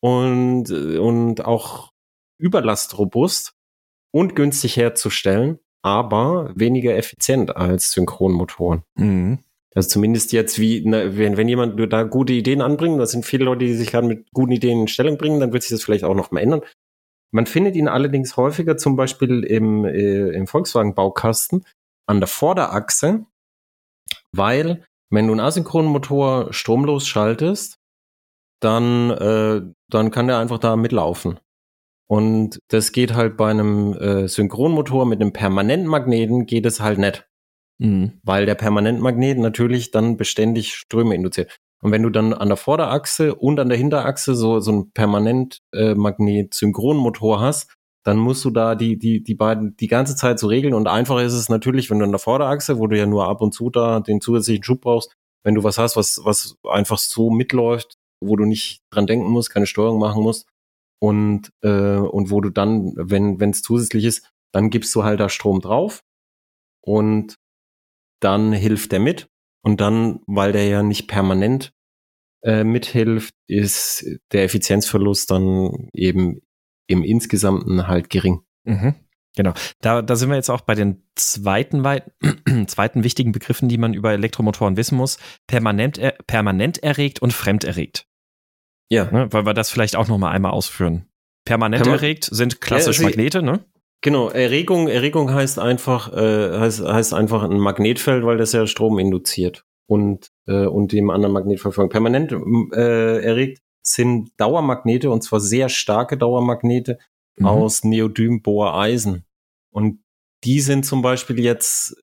und, und auch überlastrobust und günstig herzustellen, aber weniger effizient als Synchronmotoren. Mhm. Also zumindest jetzt wie, ne, wenn, wenn jemand da gute Ideen anbringt, da sind viele Leute, die sich gerade mit guten Ideen in Stellung bringen, dann wird sich das vielleicht auch noch mal ändern. Man findet ihn allerdings häufiger zum Beispiel im, äh, im Volkswagen-Baukasten an der Vorderachse, weil wenn du einen Asynchronmotor stromlos schaltest, dann, äh, dann kann der einfach da mitlaufen. Und das geht halt bei einem äh, Synchronmotor mit einem Permanentmagneten geht es halt nicht. Mhm. Weil der Permanentmagnet natürlich dann beständig Ströme induziert. Und wenn du dann an der Vorderachse und an der Hinterachse so, so ein Permanentmagnet-Synchronmotor äh, hast, dann musst du da die, die, die beiden die ganze Zeit so regeln. Und einfacher ist es natürlich, wenn du an der Vorderachse, wo du ja nur ab und zu da den zusätzlichen Schub brauchst, wenn du was hast, was, was einfach so mitläuft, wo du nicht dran denken musst, keine Steuerung machen musst, und, äh, und wo du dann, wenn es zusätzlich ist, dann gibst du halt da Strom drauf und dann hilft der mit. Und dann, weil der ja nicht permanent äh, mithilft, ist der Effizienzverlust dann eben im Insgesamten halt gering. Mhm. Genau. Da, da sind wir jetzt auch bei den zweiten, zweiten wichtigen Begriffen, die man über Elektromotoren wissen muss. Permanent, er, permanent erregt und fremd erregt. Ja. Ne, weil wir das vielleicht auch noch mal einmal ausführen. Permanent Perma erregt sind klassisch ja, Magnete, ne? Genau, Erregung, Erregung heißt einfach, äh, heißt, heißt einfach ein Magnetfeld, weil das ja Strom induziert und, äh, und dem anderen Magnetfeld folgt. Permanent äh, erregt sind Dauermagnete und zwar sehr starke Dauermagnete mhm. aus Neodym-Bohr-Eisen. Und die sind zum Beispiel jetzt,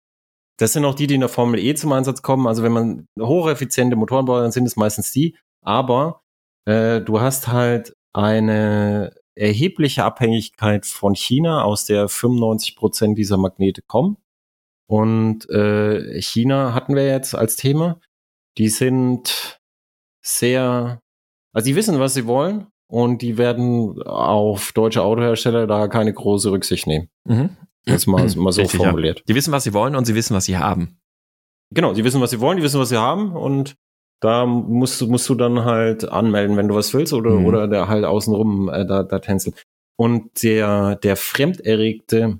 das sind auch die, die in der Formel E zum Einsatz kommen. Also wenn man hocheffiziente Motoren baut, dann sind es meistens die. Aber äh, du hast halt eine erhebliche Abhängigkeit von China, aus der 95 Prozent dieser Magnete kommen. Und äh, China hatten wir jetzt als Thema. Die sind sehr, also die wissen, was sie wollen und die werden auf deutsche Autohersteller da keine große Rücksicht nehmen. Mhm. Das mal, mal so Richtig, formuliert. Ja. Die wissen, was sie wollen und sie wissen, was sie haben. Genau, sie wissen, was sie wollen, die wissen, was sie haben und da musst, musst du dann halt anmelden, wenn du was willst oder, mhm. oder der halt außenrum äh, da, da tänzeln. Und der, der fremderregte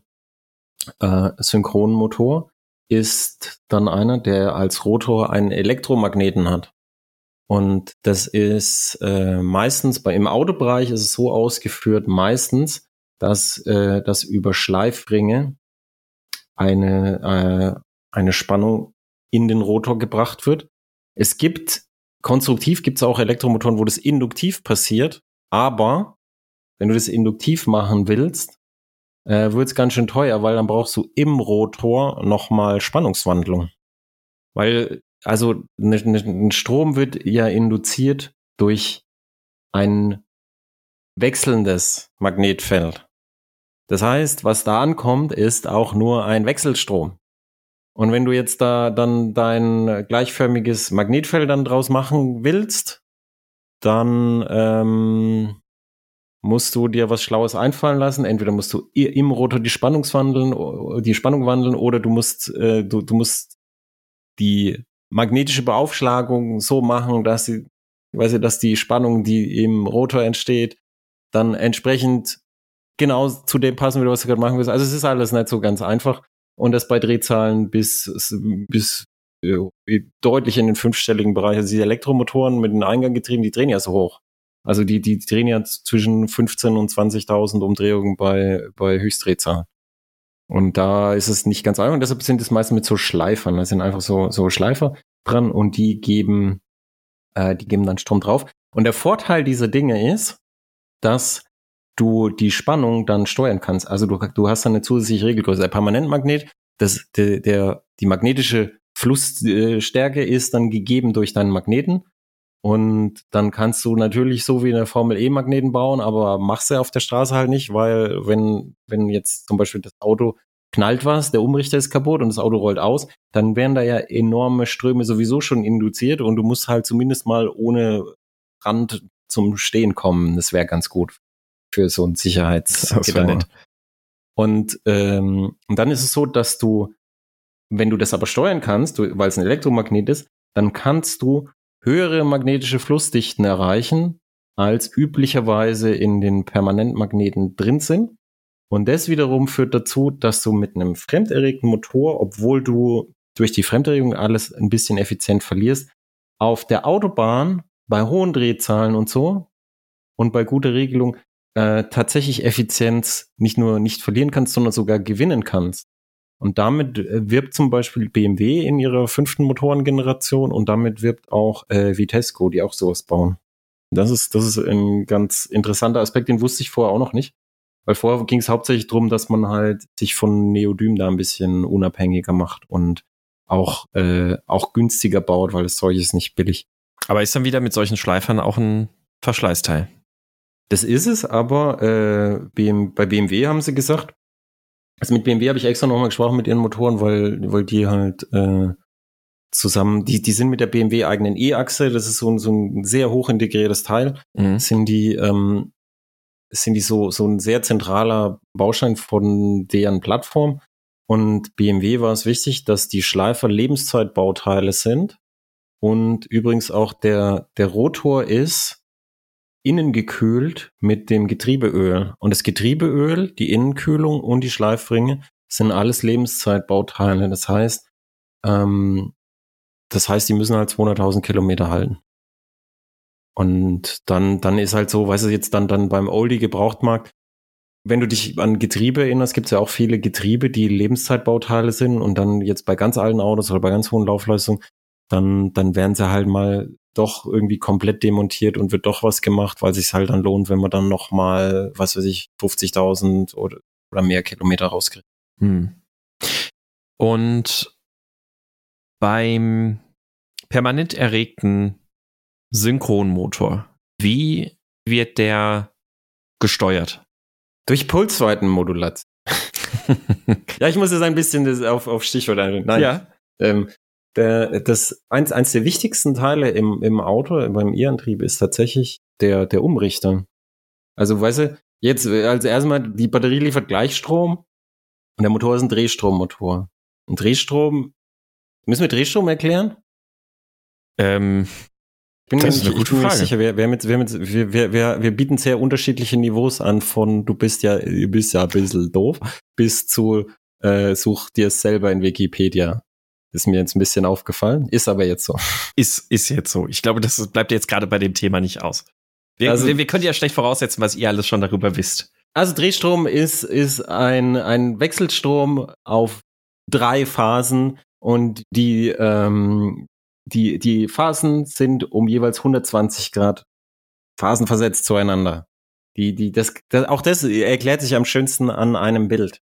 äh, Synchronmotor ist dann einer, der als Rotor einen Elektromagneten hat. Und das ist äh, meistens bei im Autobereich ist es so ausgeführt, meistens, dass äh, das über Schleifringe eine, äh, eine Spannung in den Rotor gebracht wird es gibt, konstruktiv gibt es auch Elektromotoren, wo das induktiv passiert, aber wenn du das induktiv machen willst, äh, wird es ganz schön teuer, weil dann brauchst du im Rotor nochmal Spannungswandlung. Weil, also ne, ne, ein Strom wird ja induziert durch ein wechselndes Magnetfeld. Das heißt, was da ankommt, ist auch nur ein Wechselstrom. Und wenn du jetzt da dann dein gleichförmiges Magnetfeld dann draus machen willst, dann ähm, musst du dir was Schlaues einfallen lassen. Entweder musst du im Rotor die Spannung wandeln, die Spannung wandeln, oder du musst, äh, du, du musst die magnetische Beaufschlagung so machen, dass sie, weiß ich, dass die Spannung, die im Rotor entsteht, dann entsprechend genau zu dem passen, du was du gerade machen willst. Also es ist alles nicht so ganz einfach und das bei Drehzahlen bis, bis äh, deutlich in den fünfstelligen Bereich. Also die Elektromotoren mit den Einganggetrieben, die drehen ja so hoch. Also die, die drehen ja zwischen 15 und 20.000 Umdrehungen bei, bei Höchstdrehzahlen. Und da ist es nicht ganz einfach. Und deshalb sind es meistens mit so Schleifern. Da sind einfach so, so Schleifer dran und die geben, äh, die geben dann Strom drauf. Und der Vorteil dieser Dinge ist, dass du die Spannung dann steuern kannst. Also du, du hast dann eine zusätzliche Regelgröße. Der Permanentmagnet, das, der, der, die magnetische Flussstärke ist dann gegeben durch deinen Magneten. Und dann kannst du natürlich so wie in der Formel E Magneten bauen, aber machst du auf der Straße halt nicht, weil wenn, wenn jetzt zum Beispiel das Auto knallt was, der Umrichter ist kaputt und das Auto rollt aus, dann wären da ja enorme Ströme sowieso schon induziert und du musst halt zumindest mal ohne Rand zum Stehen kommen. Das wäre ganz gut für so ein Sicherheitsgedanke. Und, ähm, und dann ist es so, dass du, wenn du das aber steuern kannst, weil es ein Elektromagnet ist, dann kannst du höhere magnetische Flussdichten erreichen, als üblicherweise in den Permanentmagneten drin sind. Und das wiederum führt dazu, dass du mit einem fremderregten Motor, obwohl du durch die Fremderregung alles ein bisschen effizient verlierst, auf der Autobahn bei hohen Drehzahlen und so und bei guter Regelung äh, tatsächlich Effizienz nicht nur nicht verlieren kannst, sondern sogar gewinnen kannst. Und damit äh, wirbt zum Beispiel BMW in ihrer fünften Motorengeneration und damit wirbt auch äh, Vitesco, die auch sowas bauen. Das ist, das ist ein ganz interessanter Aspekt, den wusste ich vorher auch noch nicht. Weil vorher ging es hauptsächlich darum, dass man halt sich von Neodym da ein bisschen unabhängiger macht und auch, äh, auch günstiger baut, weil das Zeug ist nicht billig. Aber ist dann wieder mit solchen Schleifern auch ein Verschleißteil? Das ist es, aber äh, BM, bei BMW haben sie gesagt, also mit BMW habe ich extra nochmal gesprochen mit ihren Motoren, weil, weil die halt äh, zusammen, die, die sind mit der BMW eigenen E-Achse, das ist so, so ein sehr hoch integriertes Teil, mhm. sind die, ähm, sind die so, so ein sehr zentraler Baustein von deren Plattform. Und BMW war es wichtig, dass die Schleifer Lebenszeitbauteile sind. Und übrigens auch der, der Rotor ist innen gekühlt mit dem Getriebeöl. Und das Getriebeöl, die Innenkühlung und die Schleifringe sind alles Lebenszeitbauteile. Das heißt, ähm, das heißt, die müssen halt 200.000 Kilometer halten. Und dann, dann ist halt so, weißt du, jetzt dann, dann beim Oldie-Gebrauchtmarkt, wenn du dich an Getriebe erinnerst, gibt es ja auch viele Getriebe, die Lebenszeitbauteile sind und dann jetzt bei ganz alten Autos oder bei ganz hohen Laufleistungen, dann, dann werden sie halt mal doch irgendwie komplett demontiert und wird doch was gemacht, weil sich halt dann lohnt, wenn man dann noch mal, was weiß ich, 50.000 oder, oder mehr Kilometer rauskriegt. Hm. Und beim permanent erregten Synchronmotor, wie wird der gesteuert? Durch Pulsweitenmodulation. ja, ich muss jetzt ein bisschen auf, auf Stichwort eingehen. Nein. Ja. Ähm, der, das eins, eins der wichtigsten Teile im, im Auto, beim E-Antrieb, ist tatsächlich der, der Umrichter. Also, weißt du, jetzt, also erstmal, die Batterie liefert Gleichstrom und der Motor ist ein Drehstrommotor. Ein Drehstrom, müssen wir Drehstrom erklären? Ähm, bin das ist eine gute Frage. Sicher. Wir, wir, mit, wir, mit, wir, wir, wir bieten sehr unterschiedliche Niveaus an, von du bist ja, du bist ja ein bisschen doof, bis zu äh, such dir selber in Wikipedia. Ist mir jetzt ein bisschen aufgefallen, ist aber jetzt so. Ist, ist jetzt so. Ich glaube, das bleibt jetzt gerade bei dem Thema nicht aus. Wir, also, wir können ja schlecht voraussetzen, was ihr alles schon darüber wisst. Also Drehstrom ist, ist ein, ein Wechselstrom auf drei Phasen und die, ähm, die, die Phasen sind um jeweils 120 Grad phasenversetzt zueinander. Die, die, das, das, auch das erklärt sich am schönsten an einem Bild.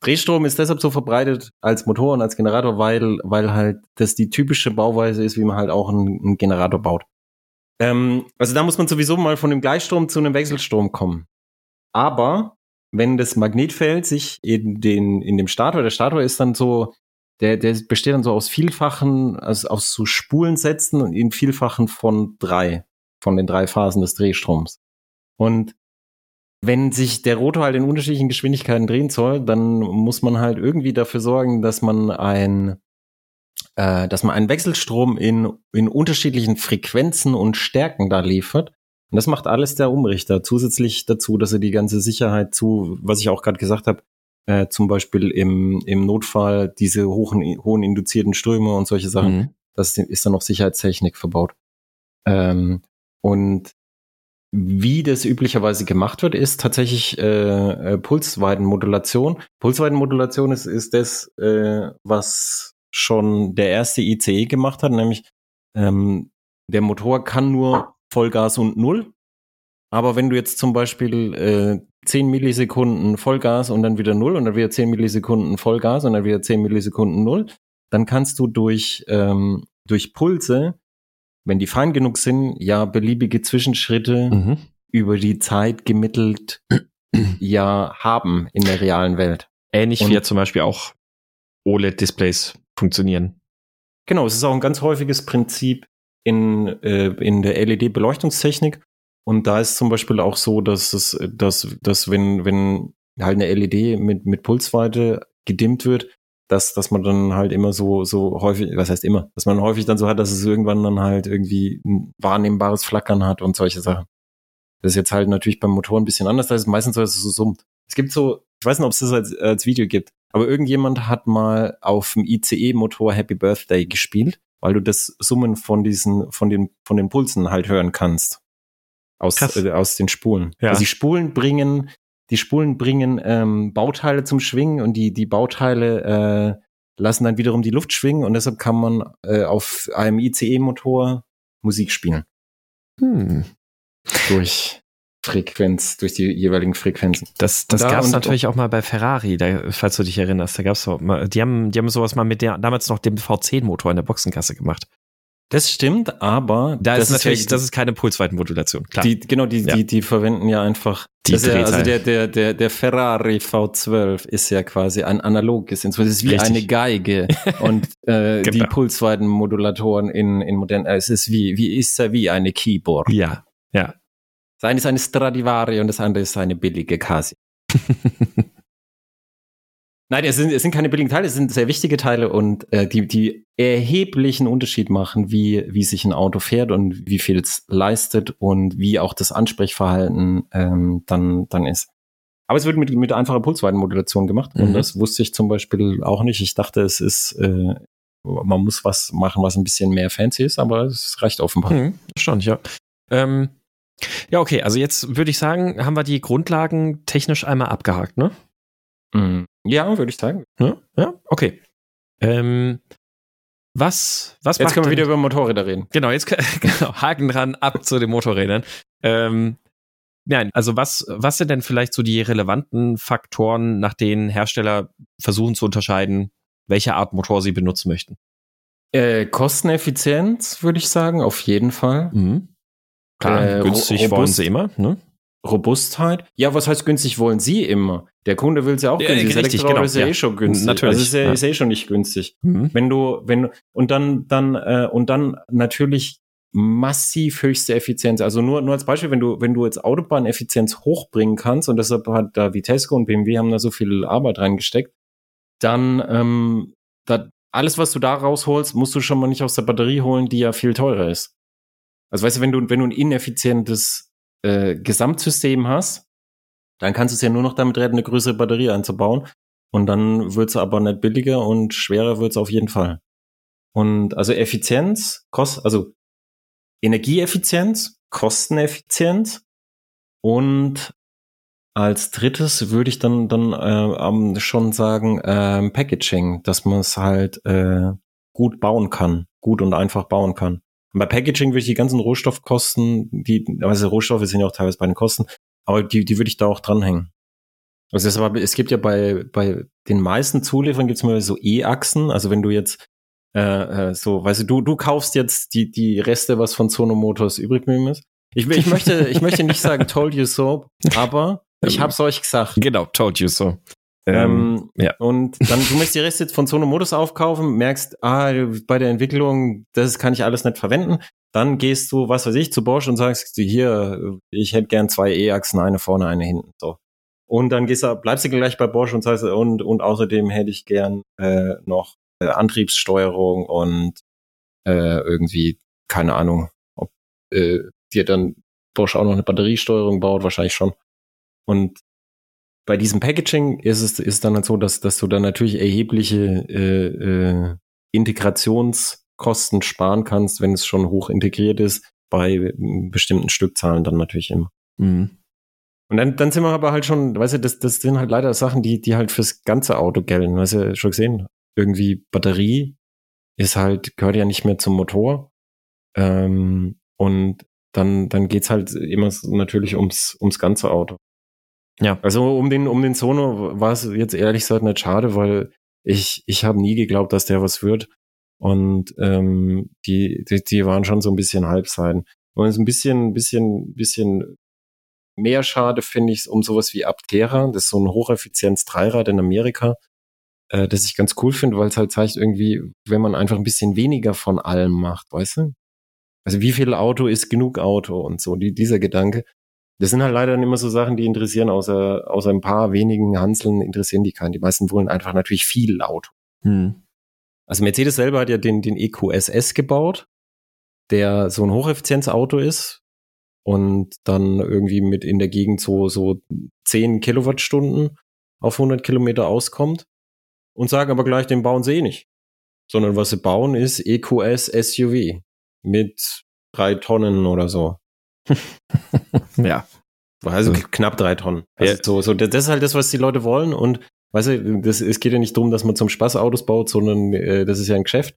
Drehstrom ist deshalb so verbreitet als Motor und als Generator, weil, weil halt das die typische Bauweise ist, wie man halt auch einen, einen Generator baut. Ähm, also da muss man sowieso mal von dem Gleichstrom zu einem Wechselstrom kommen. Aber wenn das Magnetfeld sich in den, in dem Stator, der Stator ist dann so, der, der besteht dann so aus vielfachen, also aus so Spulensätzen in vielfachen von drei, von den drei Phasen des Drehstroms. Und wenn sich der Rotor halt in unterschiedlichen Geschwindigkeiten drehen soll, dann muss man halt irgendwie dafür sorgen, dass man ein, äh, dass man einen Wechselstrom in, in unterschiedlichen Frequenzen und Stärken da liefert. Und das macht alles der Umrichter. Zusätzlich dazu, dass er die ganze Sicherheit zu, was ich auch gerade gesagt habe, äh, zum Beispiel im, im Notfall diese hohen, hohen induzierten Ströme und solche Sachen, mhm. das ist dann noch Sicherheitstechnik verbaut. Ähm, und wie das üblicherweise gemacht wird, ist tatsächlich äh, äh, Pulsweitenmodulation. Pulsweitenmodulation ist, ist das, äh, was schon der erste ICE gemacht hat, nämlich ähm, der Motor kann nur Vollgas und Null. Aber wenn du jetzt zum Beispiel äh, 10 Millisekunden Vollgas und dann wieder Null und dann wieder 10 Millisekunden Vollgas und dann wieder 10 Millisekunden Null, dann kannst du durch, ähm, durch Pulse wenn die fein genug sind, ja beliebige Zwischenschritte mhm. über die Zeit gemittelt ja haben in der realen Welt. Ähnlich und wie ja zum Beispiel auch OLED-Displays funktionieren. Genau, es ist auch ein ganz häufiges Prinzip in, äh, in der LED-Beleuchtungstechnik. Und da ist zum Beispiel auch so, dass es, dass, dass wenn, wenn halt eine LED mit, mit Pulsweite gedimmt wird, dass, dass man dann halt immer so, so häufig, was heißt immer, dass man häufig dann so hat, dass es irgendwann dann halt irgendwie ein wahrnehmbares Flackern hat und solche Sachen. Das ist jetzt halt natürlich beim Motor ein bisschen anders, da ist es meistens so, dass es so summt. Es gibt so, ich weiß nicht, ob es das als, als Video gibt, aber irgendjemand hat mal auf dem ICE-Motor Happy Birthday gespielt, weil du das Summen von diesen, von den, von den Pulsen halt hören kannst. Aus, äh, aus den Spulen. Ja. Also die Spulen bringen die Spulen bringen ähm, Bauteile zum Schwingen und die, die Bauteile äh, lassen dann wiederum die Luft schwingen und deshalb kann man äh, auf einem ICE-Motor Musik spielen. Hm. Durch Frequenz, durch die jeweiligen Frequenzen. Das, das da gab es natürlich auch mal bei Ferrari, da, falls du dich erinnerst. Da gab's auch mal, die haben, die haben sowas mal mit der damals noch dem V10-Motor in der Boxenkasse gemacht. Das stimmt, aber da ist natürlich, ist ja, das ist keine Pulsweitenmodulation. Klar. Die, genau, die, ja. die, die verwenden ja einfach. Die ja, also der, der, der, der Ferrari V12 ist ja quasi ein analoges Instrument. Es ist wie Richtig. eine Geige und äh, genau. die Pulsweitenmodulatoren in, in modernen, äh, es ist wie, wie ist er wie eine Keyboard. Ja, ja. Das eine ist eine Stradivari und das andere ist eine billige Casio. Nein, es sind, es sind keine billigen Teile, es sind sehr wichtige Teile und äh, die, die erheblichen Unterschied machen, wie, wie sich ein Auto fährt und wie viel es leistet und wie auch das Ansprechverhalten ähm, dann, dann ist. Aber es wird mit, mit einfacher Pulsweitenmodulation gemacht mhm. und das wusste ich zum Beispiel auch nicht. Ich dachte, es ist, äh, man muss was machen, was ein bisschen mehr fancy ist, aber es reicht offenbar. Mhm, stand, ja. Ähm, ja, okay, also jetzt würde ich sagen, haben wir die Grundlagen technisch einmal abgehakt, ne? Mhm. Ja, würde ich sagen. Ja, ja? okay. Ähm, was, was Jetzt können wir wieder über Motorräder reden. Genau, jetzt genau, Haken dran, ab zu den Motorrädern. Ähm, nein, also was, was sind denn vielleicht so die relevanten Faktoren, nach denen Hersteller versuchen zu unterscheiden, welche Art Motor sie benutzen möchten? Äh, Kosteneffizienz, würde ich sagen, auf jeden Fall. Mhm. Klar, äh, günstig wollen sie immer, ne? Robustheit. Ja, was heißt günstig wollen Sie immer? Der Kunde will es ja auch günstig. Ja, richtig, genau. ist ja, ja, eh schon günstig. Natürlich. Also ist ja, ja. ist eh schon nicht günstig. Mhm. Wenn du, wenn, und dann, dann, äh, und dann natürlich massiv höchste Effizienz. Also nur, nur als Beispiel, wenn du, wenn du jetzt Autobahneffizienz hochbringen kannst, und deshalb hat da Vitesco und BMW haben da so viel Arbeit reingesteckt, dann, ähm, da, alles, was du da rausholst, musst du schon mal nicht aus der Batterie holen, die ja viel teurer ist. Also weißt du, wenn du, wenn du ein ineffizientes äh, Gesamtsystem hast, dann kannst du es ja nur noch damit retten, eine größere Batterie einzubauen. Und dann wird es aber nicht billiger und schwerer wird es auf jeden Fall. Und also Effizienz, Kost, also Energieeffizienz, Kosteneffizienz und als drittes würde ich dann dann äh, schon sagen äh, Packaging, dass man es halt äh, gut bauen kann, gut und einfach bauen kann. Und bei Packaging würde ich die ganzen Rohstoffkosten, die, also Rohstoffe sind ja auch teilweise bei den Kosten, aber die, die würde ich da auch dranhängen. Also es, aber, es gibt ja bei, bei den meisten Zulieferern gibt es mal so E-Achsen. Also wenn du jetzt äh, äh, so, weißt du, du, du kaufst jetzt die, die Reste, was von Sono Motors übrig geblieben ist. Ich, ich, möchte, ich möchte nicht sagen, told you so, aber ich hab's euch gesagt. Genau, told you so. Ähm, ja. Und dann, du möchtest die Reste jetzt von Sono Modus aufkaufen, merkst, ah, bei der Entwicklung, das kann ich alles nicht verwenden. Dann gehst du, was weiß ich, zu Bosch und sagst, hier, ich hätte gern zwei E-Achsen, eine vorne, eine hinten. So. Und dann gehst du, bleibst du gleich bei Bosch und sagst, und, und außerdem hätte ich gern äh, noch äh, Antriebssteuerung und äh, irgendwie, keine Ahnung, ob äh, dir dann Bosch auch noch eine Batteriesteuerung baut, wahrscheinlich schon. Und bei diesem Packaging ist es ist dann halt so, dass, dass du dann natürlich erhebliche äh, äh, Integrationskosten sparen kannst, wenn es schon hoch integriert ist, bei bestimmten Stückzahlen dann natürlich immer. Mhm. Und dann, dann sind wir aber halt schon, weißt du, das, das sind halt leider Sachen, die, die halt fürs ganze Auto gelten. Weißt du, schon gesehen, irgendwie Batterie ist halt, gehört ja nicht mehr zum Motor. Ähm, und dann, dann geht's halt immer natürlich ums, ums ganze Auto. Ja, also um den, um den Sono war es jetzt ehrlich gesagt nicht schade, weil ich, ich habe nie geglaubt, dass der was wird. Und ähm, die, die, die waren schon so ein bisschen Halbseiten. Und es ist ein bisschen, bisschen, bisschen mehr schade finde ich um sowas wie Aptera. Das ist so ein Hocheffizienz-Dreirad in Amerika, äh, das ich ganz cool finde, weil es halt zeigt irgendwie, wenn man einfach ein bisschen weniger von allem macht, weißt du? Also wie viel Auto ist genug Auto und so, die, dieser Gedanke. Das sind halt leider immer so Sachen, die interessieren, außer, außer ein paar wenigen Hanseln interessieren die keinen. Die meisten wollen einfach natürlich viel Auto. Hm. Also Mercedes selber hat ja den, den EQSS gebaut, der so ein Hocheffizienzauto ist und dann irgendwie mit in der Gegend so, so 10 Kilowattstunden auf 100 Kilometer auskommt und sagen aber gleich, den bauen sie eh nicht. Sondern was sie bauen ist EQS SUV mit drei Tonnen oder so. ja. Also knapp drei Tonnen. Also ja. so, so, das ist halt das, was die Leute wollen. Und weißt du, das, es geht ja nicht darum, dass man zum Spaß Autos baut, sondern äh, das ist ja ein Geschäft.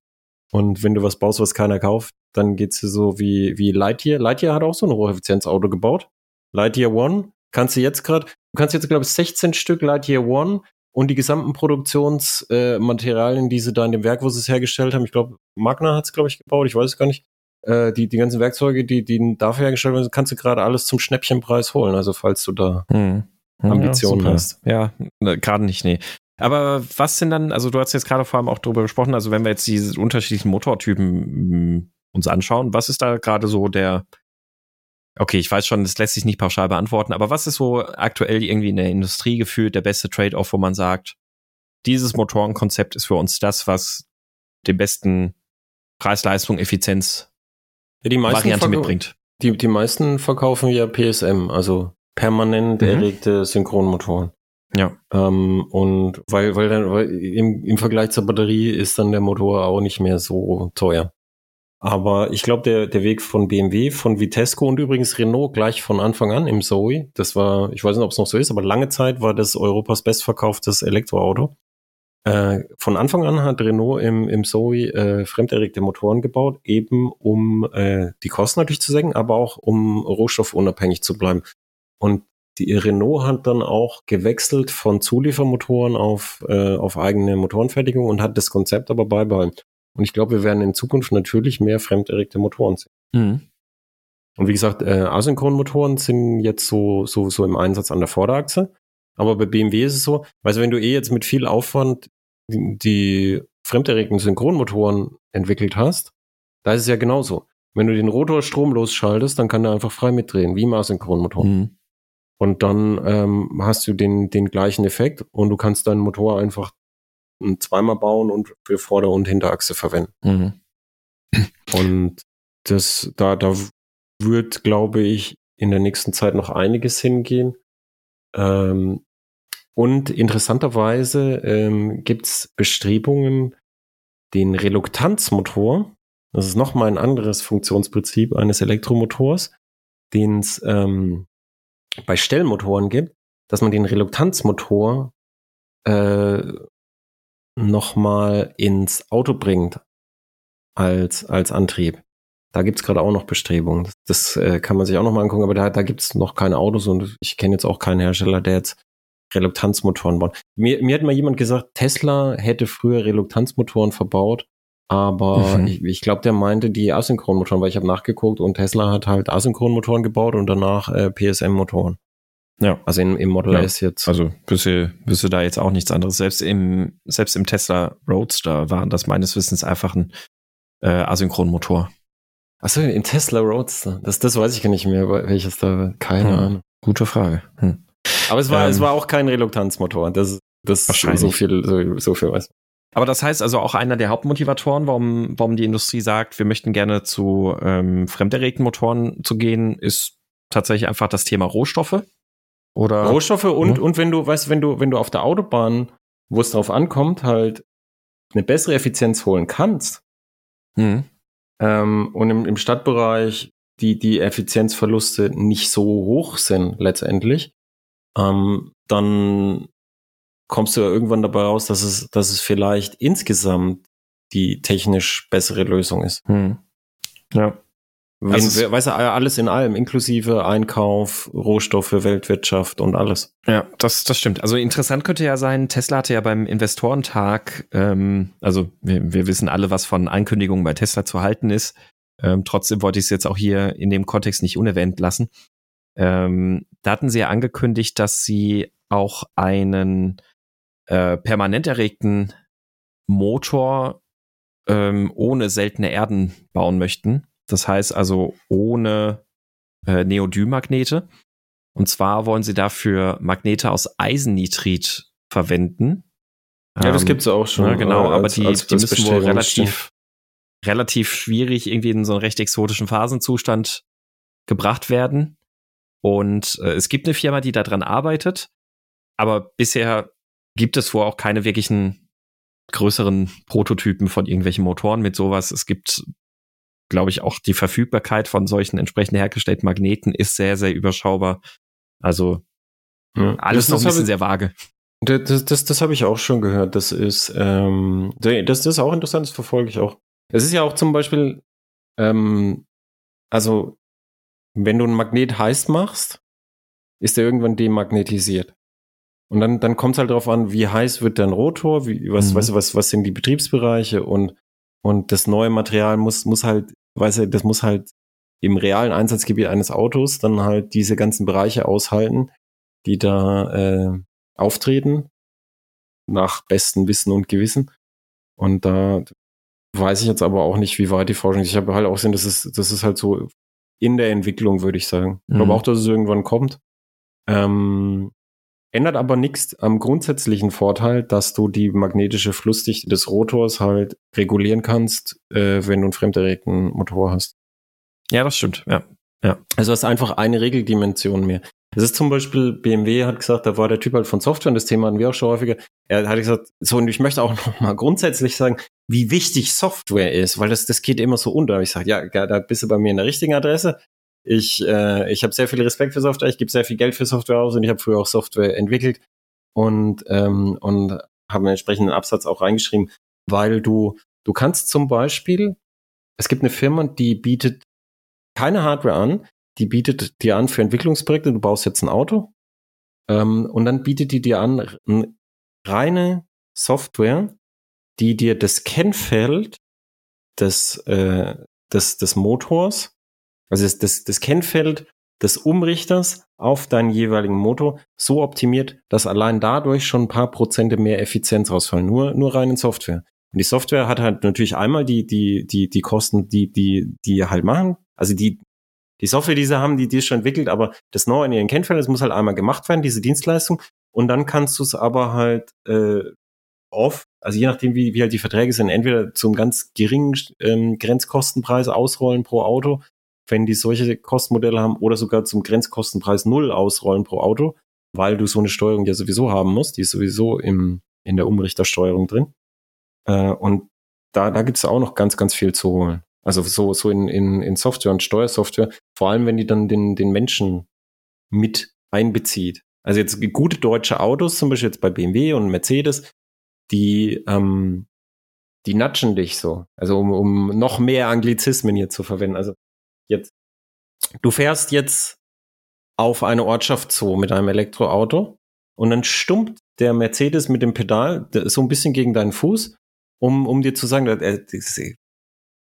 Und wenn du was baust, was keiner kauft, dann geht's so wie, wie Lightyear. Lightyear hat auch so ein Hocheffizienzauto gebaut. Lightyear One kannst du jetzt gerade, du kannst jetzt, glaube ich, 16 Stück Lightyear One und die gesamten Produktionsmaterialien, äh, die sie da in dem Werk, wo sie es hergestellt haben, ich glaube, Magna hat es, glaube ich, gebaut, ich weiß es gar nicht, äh, die, die ganzen Werkzeuge, die, die dafür hergestellt werden, kannst du gerade alles zum Schnäppchenpreis holen. Also falls du da hm. Ambitionen ja, hast. Ja, ne, gerade nicht, nee. Aber was sind dann, also du hast jetzt gerade vor allem auch darüber gesprochen, also wenn wir jetzt diese unterschiedlichen Motortypen hm, uns anschauen, was ist da gerade so der, okay, ich weiß schon, das lässt sich nicht pauschal beantworten, aber was ist so aktuell irgendwie in der Industrie gefühlt der beste Trade-off, wo man sagt, dieses Motorenkonzept ist für uns das, was den besten Preis-Leistung, Effizienz ja, die meisten Variante mitbringt. Die, die meisten verkaufen ja PSM, also permanent mhm. erregte Synchronmotoren. Ja. Ähm, und weil, weil dann, weil im, im Vergleich zur Batterie ist dann der Motor auch nicht mehr so teuer. Aber ich glaube, der, der Weg von BMW, von Vitesco und übrigens Renault gleich von Anfang an im Zoe, das war, ich weiß nicht, ob es noch so ist, aber lange Zeit war das Europas bestverkauftes Elektroauto. Äh, von Anfang an hat Renault im, im Zoe äh, fremderregte Motoren gebaut, eben um äh, die Kosten natürlich zu senken, aber auch um rohstoffunabhängig zu bleiben. Und die Renault hat dann auch gewechselt von Zuliefermotoren auf, äh, auf eigene Motorenfertigung und hat das Konzept aber beibehalten. Und ich glaube, wir werden in Zukunft natürlich mehr fremderregte Motoren sehen. Mhm. Und wie gesagt, äh, Asynchronmotoren sind jetzt so, so, so im Einsatz an der Vorderachse. Aber bei BMW ist es so, weißt du, wenn du eh jetzt mit viel Aufwand die, die fremderregten Synchronmotoren entwickelt hast, da ist es ja genauso. Wenn du den Rotor stromlos schaltest, dann kann der einfach frei mitdrehen, wie im Asynchronmotor. Mhm. Und dann ähm, hast du den, den gleichen Effekt und du kannst deinen Motor einfach zweimal bauen und für Vorder- und Hinterachse verwenden. Mhm. Und das, da, da wird, glaube ich, in der nächsten Zeit noch einiges hingehen. Ähm, und interessanterweise ähm, gibt es Bestrebungen, den Reluktanzmotor, das ist nochmal ein anderes Funktionsprinzip eines Elektromotors, den es ähm, bei Stellmotoren gibt, dass man den Reluktanzmotor äh, nochmal ins Auto bringt als, als Antrieb. Da gibt's gerade auch noch Bestrebungen. Das, das äh, kann man sich auch noch mal angucken, aber da, da gibt's noch keine Autos und ich kenne jetzt auch keinen Hersteller, der jetzt Reluktanzmotoren baut. Mir, mir hat mal jemand gesagt, Tesla hätte früher Reluktanzmotoren verbaut, aber mhm. ich, ich glaube, der meinte die Asynchronmotoren, weil ich habe nachgeguckt und Tesla hat halt Asynchronmotoren gebaut und danach äh, PSM-Motoren. Ja. Also in, im Model ja. S jetzt. Also wüsste, wüsste da jetzt auch nichts anderes. Selbst im, selbst im Tesla Roadster waren das meines Wissens einfach ein äh, Asynchronmotor. Achso, im Tesla Roadster. Das, das weiß ich gar nicht mehr, welches da, keine hm. Ahnung. Gute Frage. Hm. Aber es war, ähm, es war auch kein Reluktanzmotor. Das, das wahrscheinlich. so viel, so, so viel weiß. Aber das heißt also auch einer der Hauptmotivatoren, warum, warum die Industrie sagt, wir möchten gerne zu ähm, fremderregten Motoren zu gehen, ist tatsächlich einfach das Thema Rohstoffe. Oder Rohstoffe und, ja. und wenn du, weißt, wenn du, wenn du auf der Autobahn, wo es drauf ankommt, halt eine bessere Effizienz holen kannst, mhm. ähm, und im, im Stadtbereich die, die Effizienzverluste nicht so hoch sind letztendlich, ähm, dann kommst du ja irgendwann dabei raus, dass es, dass es vielleicht insgesamt die technisch bessere Lösung ist. Hm. Ja. Wenn, also weißt du, alles in allem, inklusive Einkauf, Rohstoffe, Weltwirtschaft und alles. Ja, das, das stimmt. Also interessant könnte ja sein, Tesla hatte ja beim Investorentag, ähm, also wir, wir wissen alle, was von Ankündigungen bei Tesla zu halten ist. Ähm, trotzdem wollte ich es jetzt auch hier in dem Kontext nicht unerwähnt lassen. Ähm, da hatten sie ja angekündigt, dass sie auch einen äh, permanent erregten Motor ähm, ohne seltene Erden bauen möchten. Das heißt also ohne äh, Neodym-Magnete. Und zwar wollen sie dafür Magnete aus Eisennitrit verwenden. Ja, das ähm, gibt's auch schon. Ja, genau, äh, als, aber die, als die müssen wohl relativ, relativ schwierig irgendwie in so einen recht exotischen Phasenzustand gebracht werden. Und äh, es gibt eine Firma, die daran arbeitet, aber bisher gibt es wohl auch keine wirklichen größeren Prototypen von irgendwelchen Motoren mit sowas. Es gibt, glaube ich, auch die Verfügbarkeit von solchen entsprechend hergestellten Magneten ist sehr, sehr überschaubar. Also ja, alles noch ein bisschen sehr vage. Das, das, das, das habe ich auch schon gehört. Das ist, ähm, das, das ist auch interessant, das verfolge ich auch. Es ist ja auch zum Beispiel, ähm, also wenn du ein Magnet heiß machst, ist er irgendwann demagnetisiert. Und dann, dann kommt es halt darauf an, wie heiß wird dein Rotor, wie, was, mhm. weißt du, was, was sind die Betriebsbereiche und, und das neue Material muss, muss halt, weißt du, das muss halt im realen Einsatzgebiet eines Autos dann halt diese ganzen Bereiche aushalten, die da äh, auftreten, nach bestem Wissen und Gewissen. Und da weiß ich jetzt aber auch nicht, wie weit die Forschung ist. Ich habe halt auch gesehen, das ist, das ist halt so in der Entwicklung, würde ich sagen. Ich glaube mhm. auch, dass es irgendwann kommt. Ähm, ändert aber nichts am grundsätzlichen Vorteil, dass du die magnetische Flussdichte des Rotors halt regulieren kannst, äh, wenn du einen fremderregten Motor hast. Ja, das stimmt, ja. ja. Also hast einfach eine Regeldimension mehr. Das ist zum Beispiel, BMW hat gesagt, da war der Typ halt von Software und das Thema hatten wir auch schon häufiger. Er hat gesagt, so, und ich möchte auch noch mal grundsätzlich sagen, wie wichtig Software ist, weil das, das geht immer so unter. Ich sage, ja, da bist du bei mir in der richtigen Adresse. Ich, äh, ich habe sehr viel Respekt für Software, ich gebe sehr viel Geld für Software aus und ich habe früher auch Software entwickelt und, ähm, und habe einen entsprechenden Absatz auch reingeschrieben, weil du, du kannst zum Beispiel, es gibt eine Firma, die bietet keine Hardware an, die bietet dir an für Entwicklungsprojekte, du baust jetzt ein Auto ähm, und dann bietet die dir an reine Software, die dir das Kennfeld des, äh, des, des Motors, also das, das, das Kennfeld des Umrichters auf deinen jeweiligen Motor so optimiert, dass allein dadurch schon ein paar Prozente mehr Effizienz rausfallen. Nur, nur rein in Software. Und die Software hat halt natürlich einmal die, die, die, die Kosten, die, die, die halt machen. Also die, die Software, die sie haben, die, die ist schon entwickelt, aber das Neue in ihren Kennfällen, das muss halt einmal gemacht werden, diese Dienstleistung. Und dann kannst du es aber halt äh, oft, also je nachdem, wie, wie halt die Verträge sind, entweder zum ganz geringen ähm, Grenzkostenpreis ausrollen pro Auto, wenn die solche Kostenmodelle haben, oder sogar zum Grenzkostenpreis null ausrollen pro Auto, weil du so eine Steuerung ja sowieso haben musst, die ist sowieso im, in der Umrichtersteuerung drin. Äh, und da, da gibt es auch noch ganz, ganz viel zu holen. Also so, so in, in, in Software und Steuersoftware, vor allem wenn die dann den, den Menschen mit einbezieht. Also jetzt gute deutsche Autos, zum Beispiel jetzt bei BMW und Mercedes, die, ähm, die natschen dich so. Also um, um noch mehr Anglizismen hier zu verwenden. Also jetzt, du fährst jetzt auf eine Ortschaft zu mit einem Elektroauto und dann stummt der Mercedes mit dem Pedal so ein bisschen gegen deinen Fuß, um, um dir zu sagen, äh,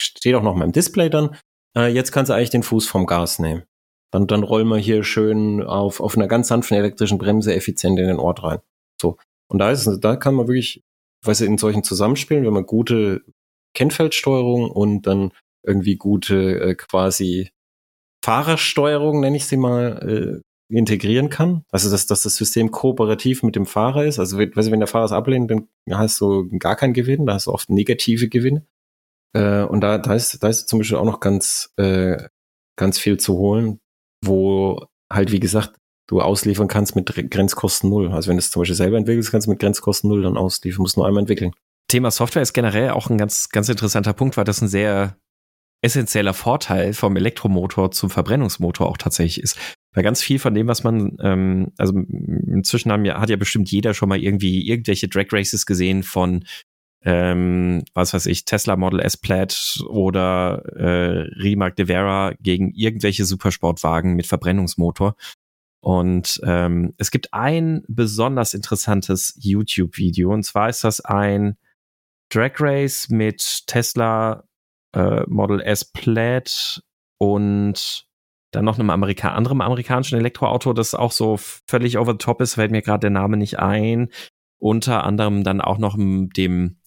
steht auch noch mal im Display dann, äh, jetzt kannst du eigentlich den Fuß vom Gas nehmen. Dann, dann rollen wir hier schön auf, auf einer ganz sanften elektrischen Bremse effizient in den Ort rein. So. Und da ist, da kann man wirklich, weißt du, in solchen Zusammenspielen, wenn man gute Kennfeldsteuerung und dann irgendwie gute äh, quasi Fahrersteuerung, nenne ich sie mal, äh, integrieren kann. Also dass, dass das System kooperativ mit dem Fahrer ist. Also weißt du, wenn der Fahrer es ablehnt, dann hast du gar keinen Gewinn, da hast du oft negative Gewinne. Äh, und da, da, ist, da ist zum Beispiel auch noch ganz, äh, ganz viel zu holen, wo halt, wie gesagt, du ausliefern kannst mit Grenzkosten null. Also wenn du es zum Beispiel selber entwickelst, kannst du mit Grenzkosten null dann ausliefern, musst nur einmal entwickeln. Thema Software ist generell auch ein ganz, ganz interessanter Punkt, weil das ein sehr essentieller Vorteil vom Elektromotor zum Verbrennungsmotor auch tatsächlich ist. Weil ganz viel von dem, was man, ähm, also inzwischen haben ja, hat ja bestimmt jeder schon mal irgendwie irgendwelche Drag Races gesehen von ähm, was weiß ich, Tesla Model S Plaid oder äh, Rimac de Vera gegen irgendwelche Supersportwagen mit Verbrennungsmotor. Und ähm, es gibt ein besonders interessantes YouTube-Video, und zwar ist das ein Drag Race mit Tesla äh, Model S Plaid und dann noch einem Amerika anderem amerikanischen Elektroauto, das auch so völlig over the top ist, fällt mir gerade der Name nicht ein. Unter anderem dann auch noch dem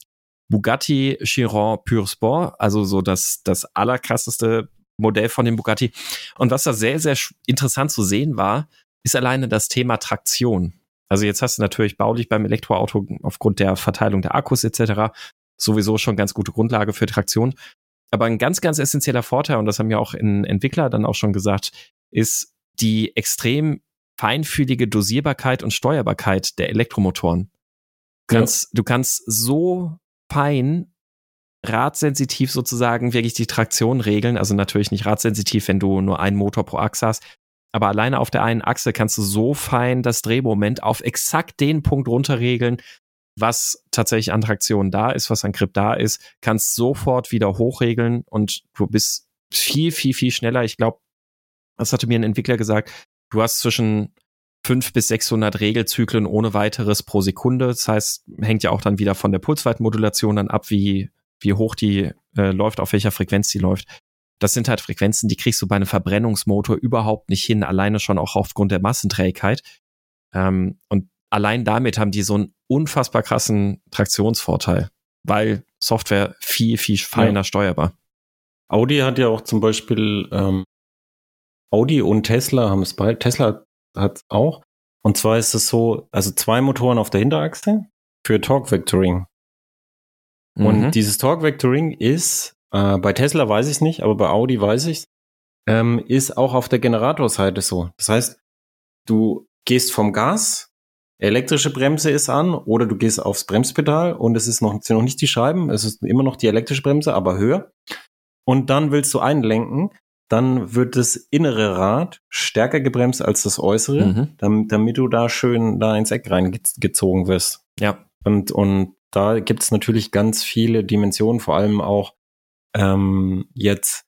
Bugatti Chiron Pure Sport, also so das, das allerkrasseste Modell von dem Bugatti. Und was da sehr, sehr interessant zu sehen war, ist alleine das Thema Traktion. Also jetzt hast du natürlich baulich beim Elektroauto aufgrund der Verteilung der Akkus etc. sowieso schon ganz gute Grundlage für Traktion. Aber ein ganz, ganz essentieller Vorteil, und das haben ja auch in Entwickler dann auch schon gesagt, ist die extrem feinfühlige Dosierbarkeit und Steuerbarkeit der Elektromotoren. Du kannst, ja. du kannst so fein radsensitiv sozusagen wirklich die Traktion regeln. Also natürlich nicht radsensitiv, wenn du nur einen Motor pro Achse hast. Aber alleine auf der einen Achse kannst du so fein das Drehmoment auf exakt den Punkt runterregeln, was tatsächlich an Traktion da ist, was an Grip da ist, kannst sofort wieder hochregeln und du bist viel, viel, viel schneller. Ich glaube, das hatte mir ein Entwickler gesagt, du hast zwischen 5 bis 600 Regelzyklen ohne weiteres pro Sekunde. Das heißt, hängt ja auch dann wieder von der Pulsweitenmodulation dann ab, wie, wie hoch die äh, läuft, auf welcher Frequenz die läuft. Das sind halt Frequenzen, die kriegst du bei einem Verbrennungsmotor überhaupt nicht hin, alleine schon auch aufgrund der Massenträgheit. Ähm, und allein damit haben die so einen unfassbar krassen Traktionsvorteil, weil Software viel, viel feiner ja. steuerbar. Audi hat ja auch zum Beispiel, ähm, Audi und Tesla haben es beide, Tesla hat auch. Und zwar ist es so, also zwei Motoren auf der Hinterachse für Torque Vectoring. Mhm. Und dieses Torque Vectoring ist, äh, bei Tesla weiß ich es nicht, aber bei Audi weiß ich es, ähm, ist auch auf der Generatorseite so. Das heißt, du gehst vom Gas elektrische Bremse ist an oder du gehst aufs Bremspedal und es ist noch, sind noch nicht die Scheiben, es ist immer noch die elektrische Bremse, aber höher. Und dann willst du einlenken, dann wird das innere Rad stärker gebremst als das äußere, mhm. damit, damit du da schön da ins Eck reingezogen wirst. Ja. Und, und da gibt's natürlich ganz viele Dimensionen, vor allem auch ähm, jetzt,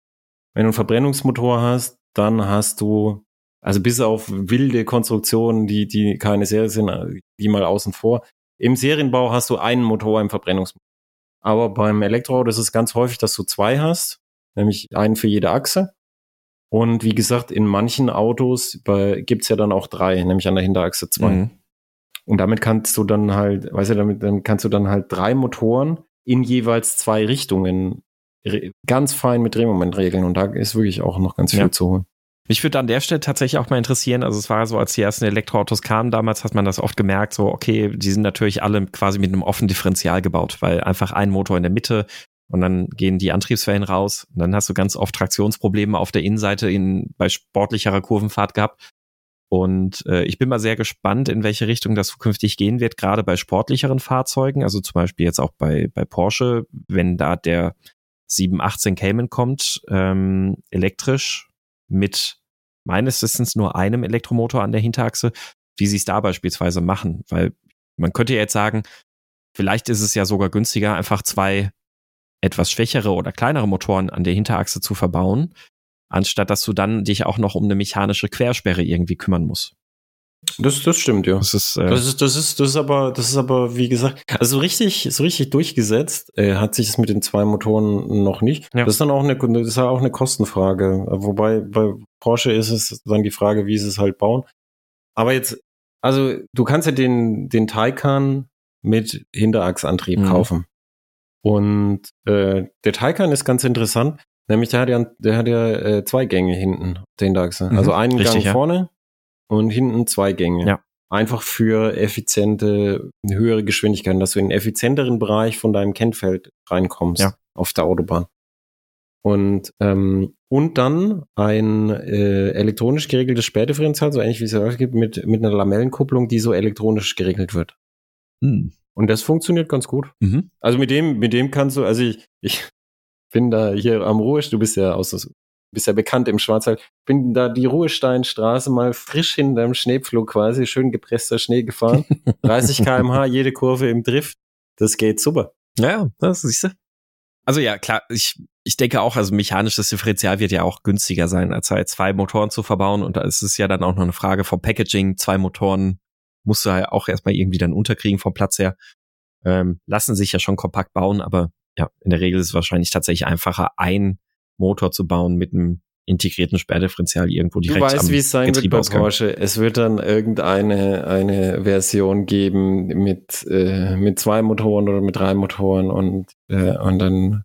wenn du einen Verbrennungsmotor hast, dann hast du also bis auf wilde Konstruktionen, die, die keine Serie sind, die mal außen vor. Im Serienbau hast du einen Motor im Verbrennungsmotor. Aber beim Elektroauto ist es ganz häufig, dass du zwei hast, nämlich einen für jede Achse. Und wie gesagt, in manchen Autos gibt's ja dann auch drei, nämlich an der Hinterachse zwei. Mhm. Und damit kannst du dann halt, weißt du, damit dann kannst du dann halt drei Motoren in jeweils zwei Richtungen ganz fein mit Drehmoment regeln. Und da ist wirklich auch noch ganz viel ja. zu holen. Mich würde an der Stelle tatsächlich auch mal interessieren, also es war so, als die ersten Elektroautos kamen damals, hat man das oft gemerkt, so, okay, die sind natürlich alle quasi mit einem offenen Differential gebaut, weil einfach ein Motor in der Mitte und dann gehen die Antriebswellen raus und dann hast du ganz oft Traktionsprobleme auf der Innenseite in, bei sportlicherer Kurvenfahrt gehabt. Und äh, ich bin mal sehr gespannt, in welche Richtung das zukünftig gehen wird, gerade bei sportlicheren Fahrzeugen, also zum Beispiel jetzt auch bei, bei Porsche, wenn da der 718 Cayman kommt, ähm, elektrisch, mit meines Wissens nur einem Elektromotor an der Hinterachse, wie sie es da beispielsweise machen. Weil man könnte ja jetzt sagen, vielleicht ist es ja sogar günstiger, einfach zwei etwas schwächere oder kleinere Motoren an der Hinterachse zu verbauen, anstatt dass du dann dich auch noch um eine mechanische Quersperre irgendwie kümmern musst. Das, das stimmt, ja. Das ist, äh, das ist, das ist, das ist aber, das ist aber, wie gesagt, also richtig, so richtig durchgesetzt äh, hat sich es mit den zwei Motoren noch nicht. Ja. Das ist dann auch eine, das ist auch eine Kostenfrage. Wobei bei Porsche ist es dann die Frage, wie sie es halt bauen. Aber jetzt, also du kannst ja den, den Taycan mit Hinterachsantrieb mhm. kaufen. Und äh, der Taycan ist ganz interessant, nämlich der hat ja, der hat ja äh, zwei Gänge hinten, der Hinterachse. Mhm. Also einen Richtig, Gang ja. vorne und hinten zwei Gänge. Ja. Einfach für effiziente, höhere Geschwindigkeiten, dass du in einen effizienteren Bereich von deinem Kennfeld reinkommst ja. auf der Autobahn. Und, ähm, und dann ein äh, elektronisch geregeltes Sperrdifferenzial, so ähnlich wie es ja auch gibt, mit, mit einer Lamellenkupplung, die so elektronisch geregelt wird. Hm. Und das funktioniert ganz gut. Mhm. Also mit dem, mit dem kannst du, also ich, ich bin da hier am Ruhisch, du bist ja aus bist ja bekannt im Schwarzwald, bin da die Ruhesteinstraße mal frisch hinterm Schneepflug quasi, schön gepresster Schnee gefahren. 30 kmh, jede Kurve im Drift. Das geht super. Ja, das siehst du. Also ja, klar, ich, ich denke auch, also mechanisches Differential wird ja auch günstiger sein, als halt zwei Motoren zu verbauen. Und da ist es ja dann auch noch eine Frage vom Packaging. Zwei Motoren musst du ja auch erstmal irgendwie dann unterkriegen vom Platz her. Ähm, lassen sich ja schon kompakt bauen, aber ja, in der Regel ist es wahrscheinlich tatsächlich einfacher, ein Motor zu bauen mit einem integrierten Sperrdifferential irgendwo direkt Du weißt, wie es sein wird bei Porsche. Es wird dann irgendeine eine Version geben mit, äh, mit zwei Motoren oder mit drei Motoren und, äh, und dann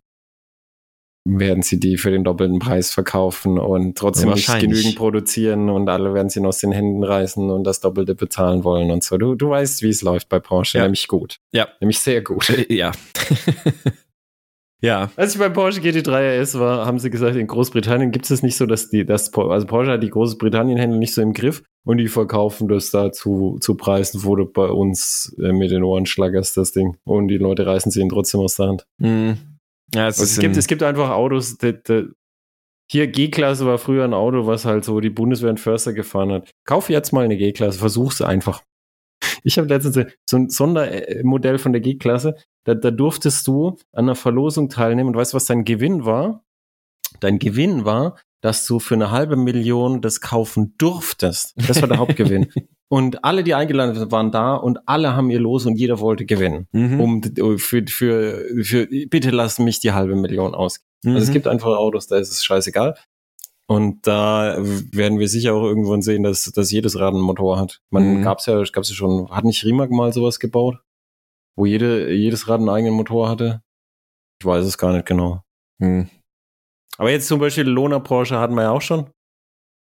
werden sie die für den doppelten Preis verkaufen und trotzdem nicht genügend produzieren und alle werden sie aus den Händen reißen und das Doppelte bezahlen wollen und so. Du, du weißt, wie es läuft bei Porsche, ja. nämlich gut. Ja. Nämlich sehr gut. Äh, ja. ja. Als ich beim Porsche GT3 RS war, haben sie gesagt, in Großbritannien gibt es nicht so, dass die, das, also Porsche hat die Großbritannien-Händler nicht so im Griff und die verkaufen das da zu, zu Preisen, wo du bei uns äh, mit den Ohren schlaggerst, das Ding. Und die Leute reißen sie ihn trotzdem aus der Hand. Mhm. Ja, es, es, gibt, es gibt einfach Autos, die, die, hier G-Klasse war früher ein Auto, was halt so die Bundeswehr und Förster gefahren hat. Kauf jetzt mal eine G-Klasse, versuch's einfach. Ich habe letztens so ein Sondermodell von der G-Klasse, da, da durftest du an einer Verlosung teilnehmen und weißt, was dein Gewinn war? Dein Gewinn war, dass du für eine halbe Million das kaufen durftest. Das war der Hauptgewinn. Und alle, die eingeladen sind, waren da und alle haben ihr Los und jeder wollte gewinnen. Mhm. Um für, für, für, bitte lass mich die halbe Million aus. Mhm. Also es mhm. gibt einfach Autos, da ist es scheißegal. Und da werden wir sicher auch irgendwann sehen, dass, dass jedes Rad einen Motor hat. Man mhm. gab's ja, gab's ja schon, hat nicht Rimac mal sowas gebaut? Wo jede, jedes Rad einen eigenen Motor hatte? Ich weiß es gar nicht genau. Mhm. Aber jetzt zum Beispiel Lona Porsche hatten wir ja auch schon.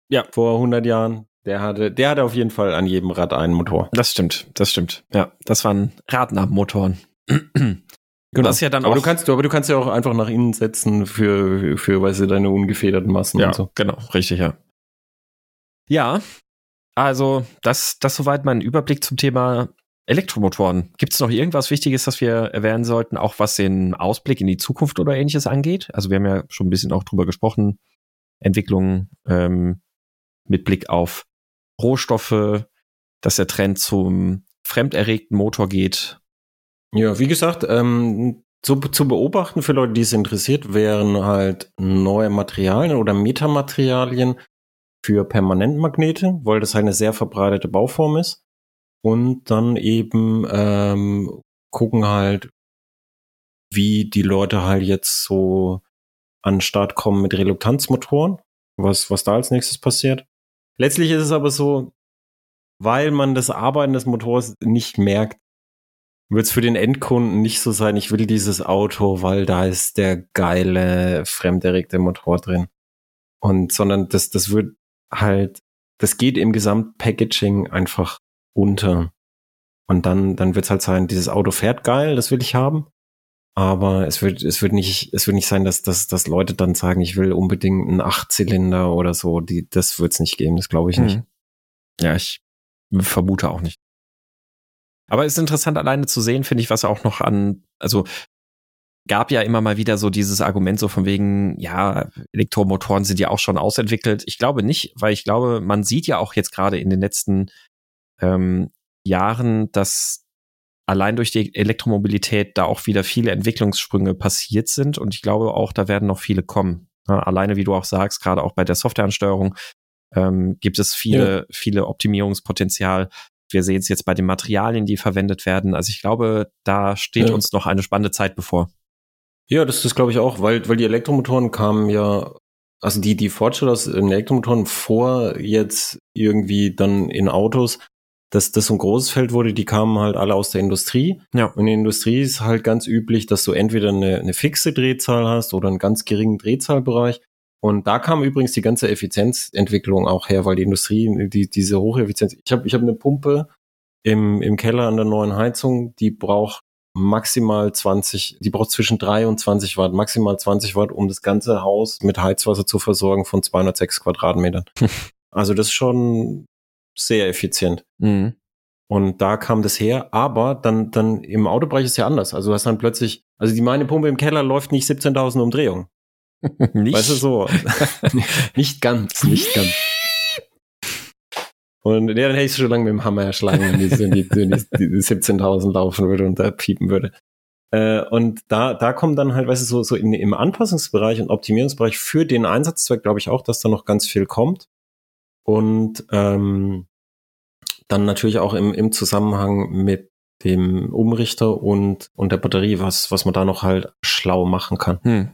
Ja. Vor 100 Jahren. Der hatte, der hatte auf jeden Fall an jedem Rad einen Motor. Das stimmt, das stimmt. Ja, das waren Radnahmotoren. Genau. Das ja dann aber du kannst, aber du kannst ja auch einfach nach innen setzen für, für, weißt du, deine ungefederten Massen ja, und so. Genau, richtig, ja. Ja, also das, das soweit mein Überblick zum Thema Elektromotoren. Gibt es noch irgendwas Wichtiges, das wir erwähnen sollten, auch was den Ausblick in die Zukunft oder ähnliches angeht? Also wir haben ja schon ein bisschen auch drüber gesprochen, Entwicklung ähm, mit Blick auf Rohstoffe, dass der Trend zum fremderregten Motor geht. Ja, wie gesagt, ähm, zu, zu beobachten für Leute, die es interessiert, wären halt neue Materialien oder Metamaterialien für Permanentmagnete, weil das eine sehr verbreitete Bauform ist und dann eben ähm, gucken halt, wie die Leute halt jetzt so an den Start kommen mit Reluktanzmotoren, was, was da als nächstes passiert. Letztlich ist es aber so, weil man das Arbeiten des Motors nicht merkt, wird es für den Endkunden nicht so sein, ich will dieses Auto, weil da ist der geile, fremderregte Motor drin. Und, sondern das, das wird halt, das geht im Gesamtpackaging einfach unter. Und dann, dann wird es halt sein, dieses Auto fährt geil, das will ich haben. Aber es wird, es wird nicht, es wird nicht sein, dass, dass, dass Leute dann sagen, ich will unbedingt einen Achtzylinder oder so. Die, das wird es nicht geben, das glaube ich nicht. Mhm. Ja, ich vermute auch nicht. Aber es ist interessant alleine zu sehen, finde ich, was auch noch an, also gab ja immer mal wieder so dieses Argument so von wegen, ja, Elektromotoren sind ja auch schon ausentwickelt. Ich glaube nicht, weil ich glaube, man sieht ja auch jetzt gerade in den letzten ähm, Jahren, dass allein durch die Elektromobilität da auch wieder viele Entwicklungssprünge passiert sind. Und ich glaube auch, da werden noch viele kommen. Ja, alleine, wie du auch sagst, gerade auch bei der Softwareansteuerung ähm, gibt es viele, ja. viele Optimierungspotenzial. Wir sehen es jetzt bei den Materialien, die verwendet werden. Also ich glaube, da steht ja. uns noch eine spannende Zeit bevor. Ja, das ist glaube ich auch, weil, weil die Elektromotoren kamen ja also die, die Fortschritte aus Elektromotoren vor jetzt irgendwie dann in Autos, dass das so ein großes Feld wurde, die kamen halt alle aus der Industrie. Ja. Und in der Industrie ist halt ganz üblich, dass du entweder eine, eine fixe Drehzahl hast oder einen ganz geringen Drehzahlbereich. Und da kam übrigens die ganze Effizienzentwicklung auch her, weil die Industrie, die, diese Hocheffizienz, ich habe ich hab eine Pumpe im, im Keller an der neuen Heizung, die braucht maximal 20, die braucht zwischen 3 und 20 Watt, maximal 20 Watt, um das ganze Haus mit Heizwasser zu versorgen von 206 Quadratmetern. also das ist schon sehr effizient. Mhm. Und da kam das her, aber dann, dann im Autobereich ist ja anders. Also du hast dann plötzlich, also die meine Pumpe im Keller läuft nicht 17.000 Umdrehungen. nicht? Weißt du so? nicht ganz, nicht ganz. Und ja, dann hätte ich schon lange mit dem Hammer erschlagen, wenn die, wenn die, die, die 17.000 laufen würde und da piepen würde. Äh, und da, da kommt dann halt, weißt du, so, so in, im Anpassungsbereich und Optimierungsbereich für den Einsatzzweck, glaube ich auch, dass da noch ganz viel kommt. Und ähm, dann natürlich auch im, im Zusammenhang mit dem Umrichter und, und der Batterie, was, was man da noch halt schlau machen kann. Hm.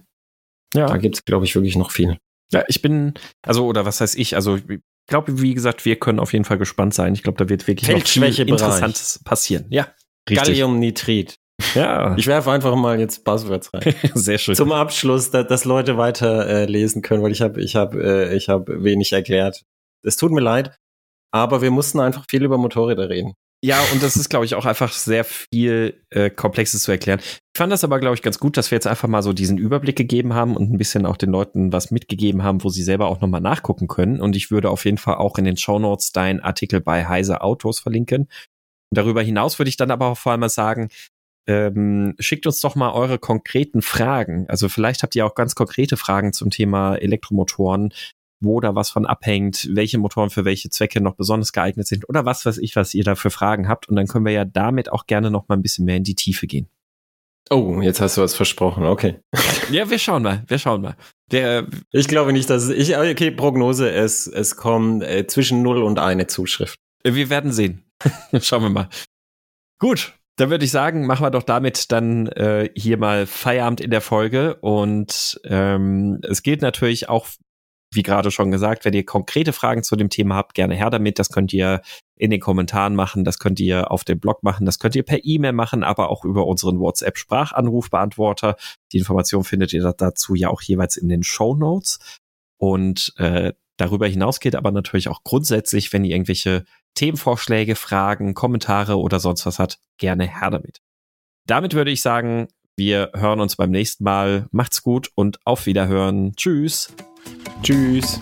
Ja. Da gibt's glaube ich, wirklich noch viel. Ja, ich bin, also, oder was heißt ich, also ich glaube, wie gesagt, wir können auf jeden Fall gespannt sein. Ich glaube, da wird wirklich noch viel Interessantes passieren. Ja, richtig. Galliumnitrit. Ja. Ich werfe einfach mal jetzt Buzzwords rein. Sehr schön. Zum Abschluss, da, dass Leute weiter äh, lesen können, weil ich habe ich hab, äh, ich hab wenig erklärt. Es tut mir leid, aber wir mussten einfach viel über Motorräder reden. Ja, und das ist, glaube ich, auch einfach sehr viel äh, Komplexes zu erklären. Ich fand das aber, glaube ich, ganz gut, dass wir jetzt einfach mal so diesen Überblick gegeben haben und ein bisschen auch den Leuten was mitgegeben haben, wo sie selber auch nochmal nachgucken können. Und ich würde auf jeden Fall auch in den Show Notes deinen Artikel bei Heise Autos verlinken. Und darüber hinaus würde ich dann aber auch vor allem mal sagen, ähm, schickt uns doch mal eure konkreten Fragen. Also vielleicht habt ihr auch ganz konkrete Fragen zum Thema Elektromotoren, wo da was von abhängt, welche Motoren für welche Zwecke noch besonders geeignet sind oder was weiß ich, was ihr da für Fragen habt. Und dann können wir ja damit auch gerne noch mal ein bisschen mehr in die Tiefe gehen. Oh, jetzt hast du was versprochen, okay. ja, wir schauen mal, wir schauen mal. Der, ich glaube nicht, dass ich, okay, Prognose, es, es kommen äh, zwischen null und eine Zuschrift. Wir werden sehen. schauen wir mal. Gut, dann würde ich sagen, machen wir doch damit dann äh, hier mal Feierabend in der Folge. Und ähm, es gilt natürlich auch wie gerade schon gesagt, wenn ihr konkrete Fragen zu dem Thema habt, gerne her damit. Das könnt ihr in den Kommentaren machen, das könnt ihr auf dem Blog machen, das könnt ihr per E-Mail machen, aber auch über unseren WhatsApp-Sprachanrufbeantworter. Die Information findet ihr dazu ja auch jeweils in den Show Notes. Und äh, darüber hinaus geht aber natürlich auch grundsätzlich, wenn ihr irgendwelche Themenvorschläge, Fragen, Kommentare oder sonst was hat, gerne her damit. Damit würde ich sagen, wir hören uns beim nächsten Mal. Macht's gut und auf Wiederhören. Tschüss. Tschüss.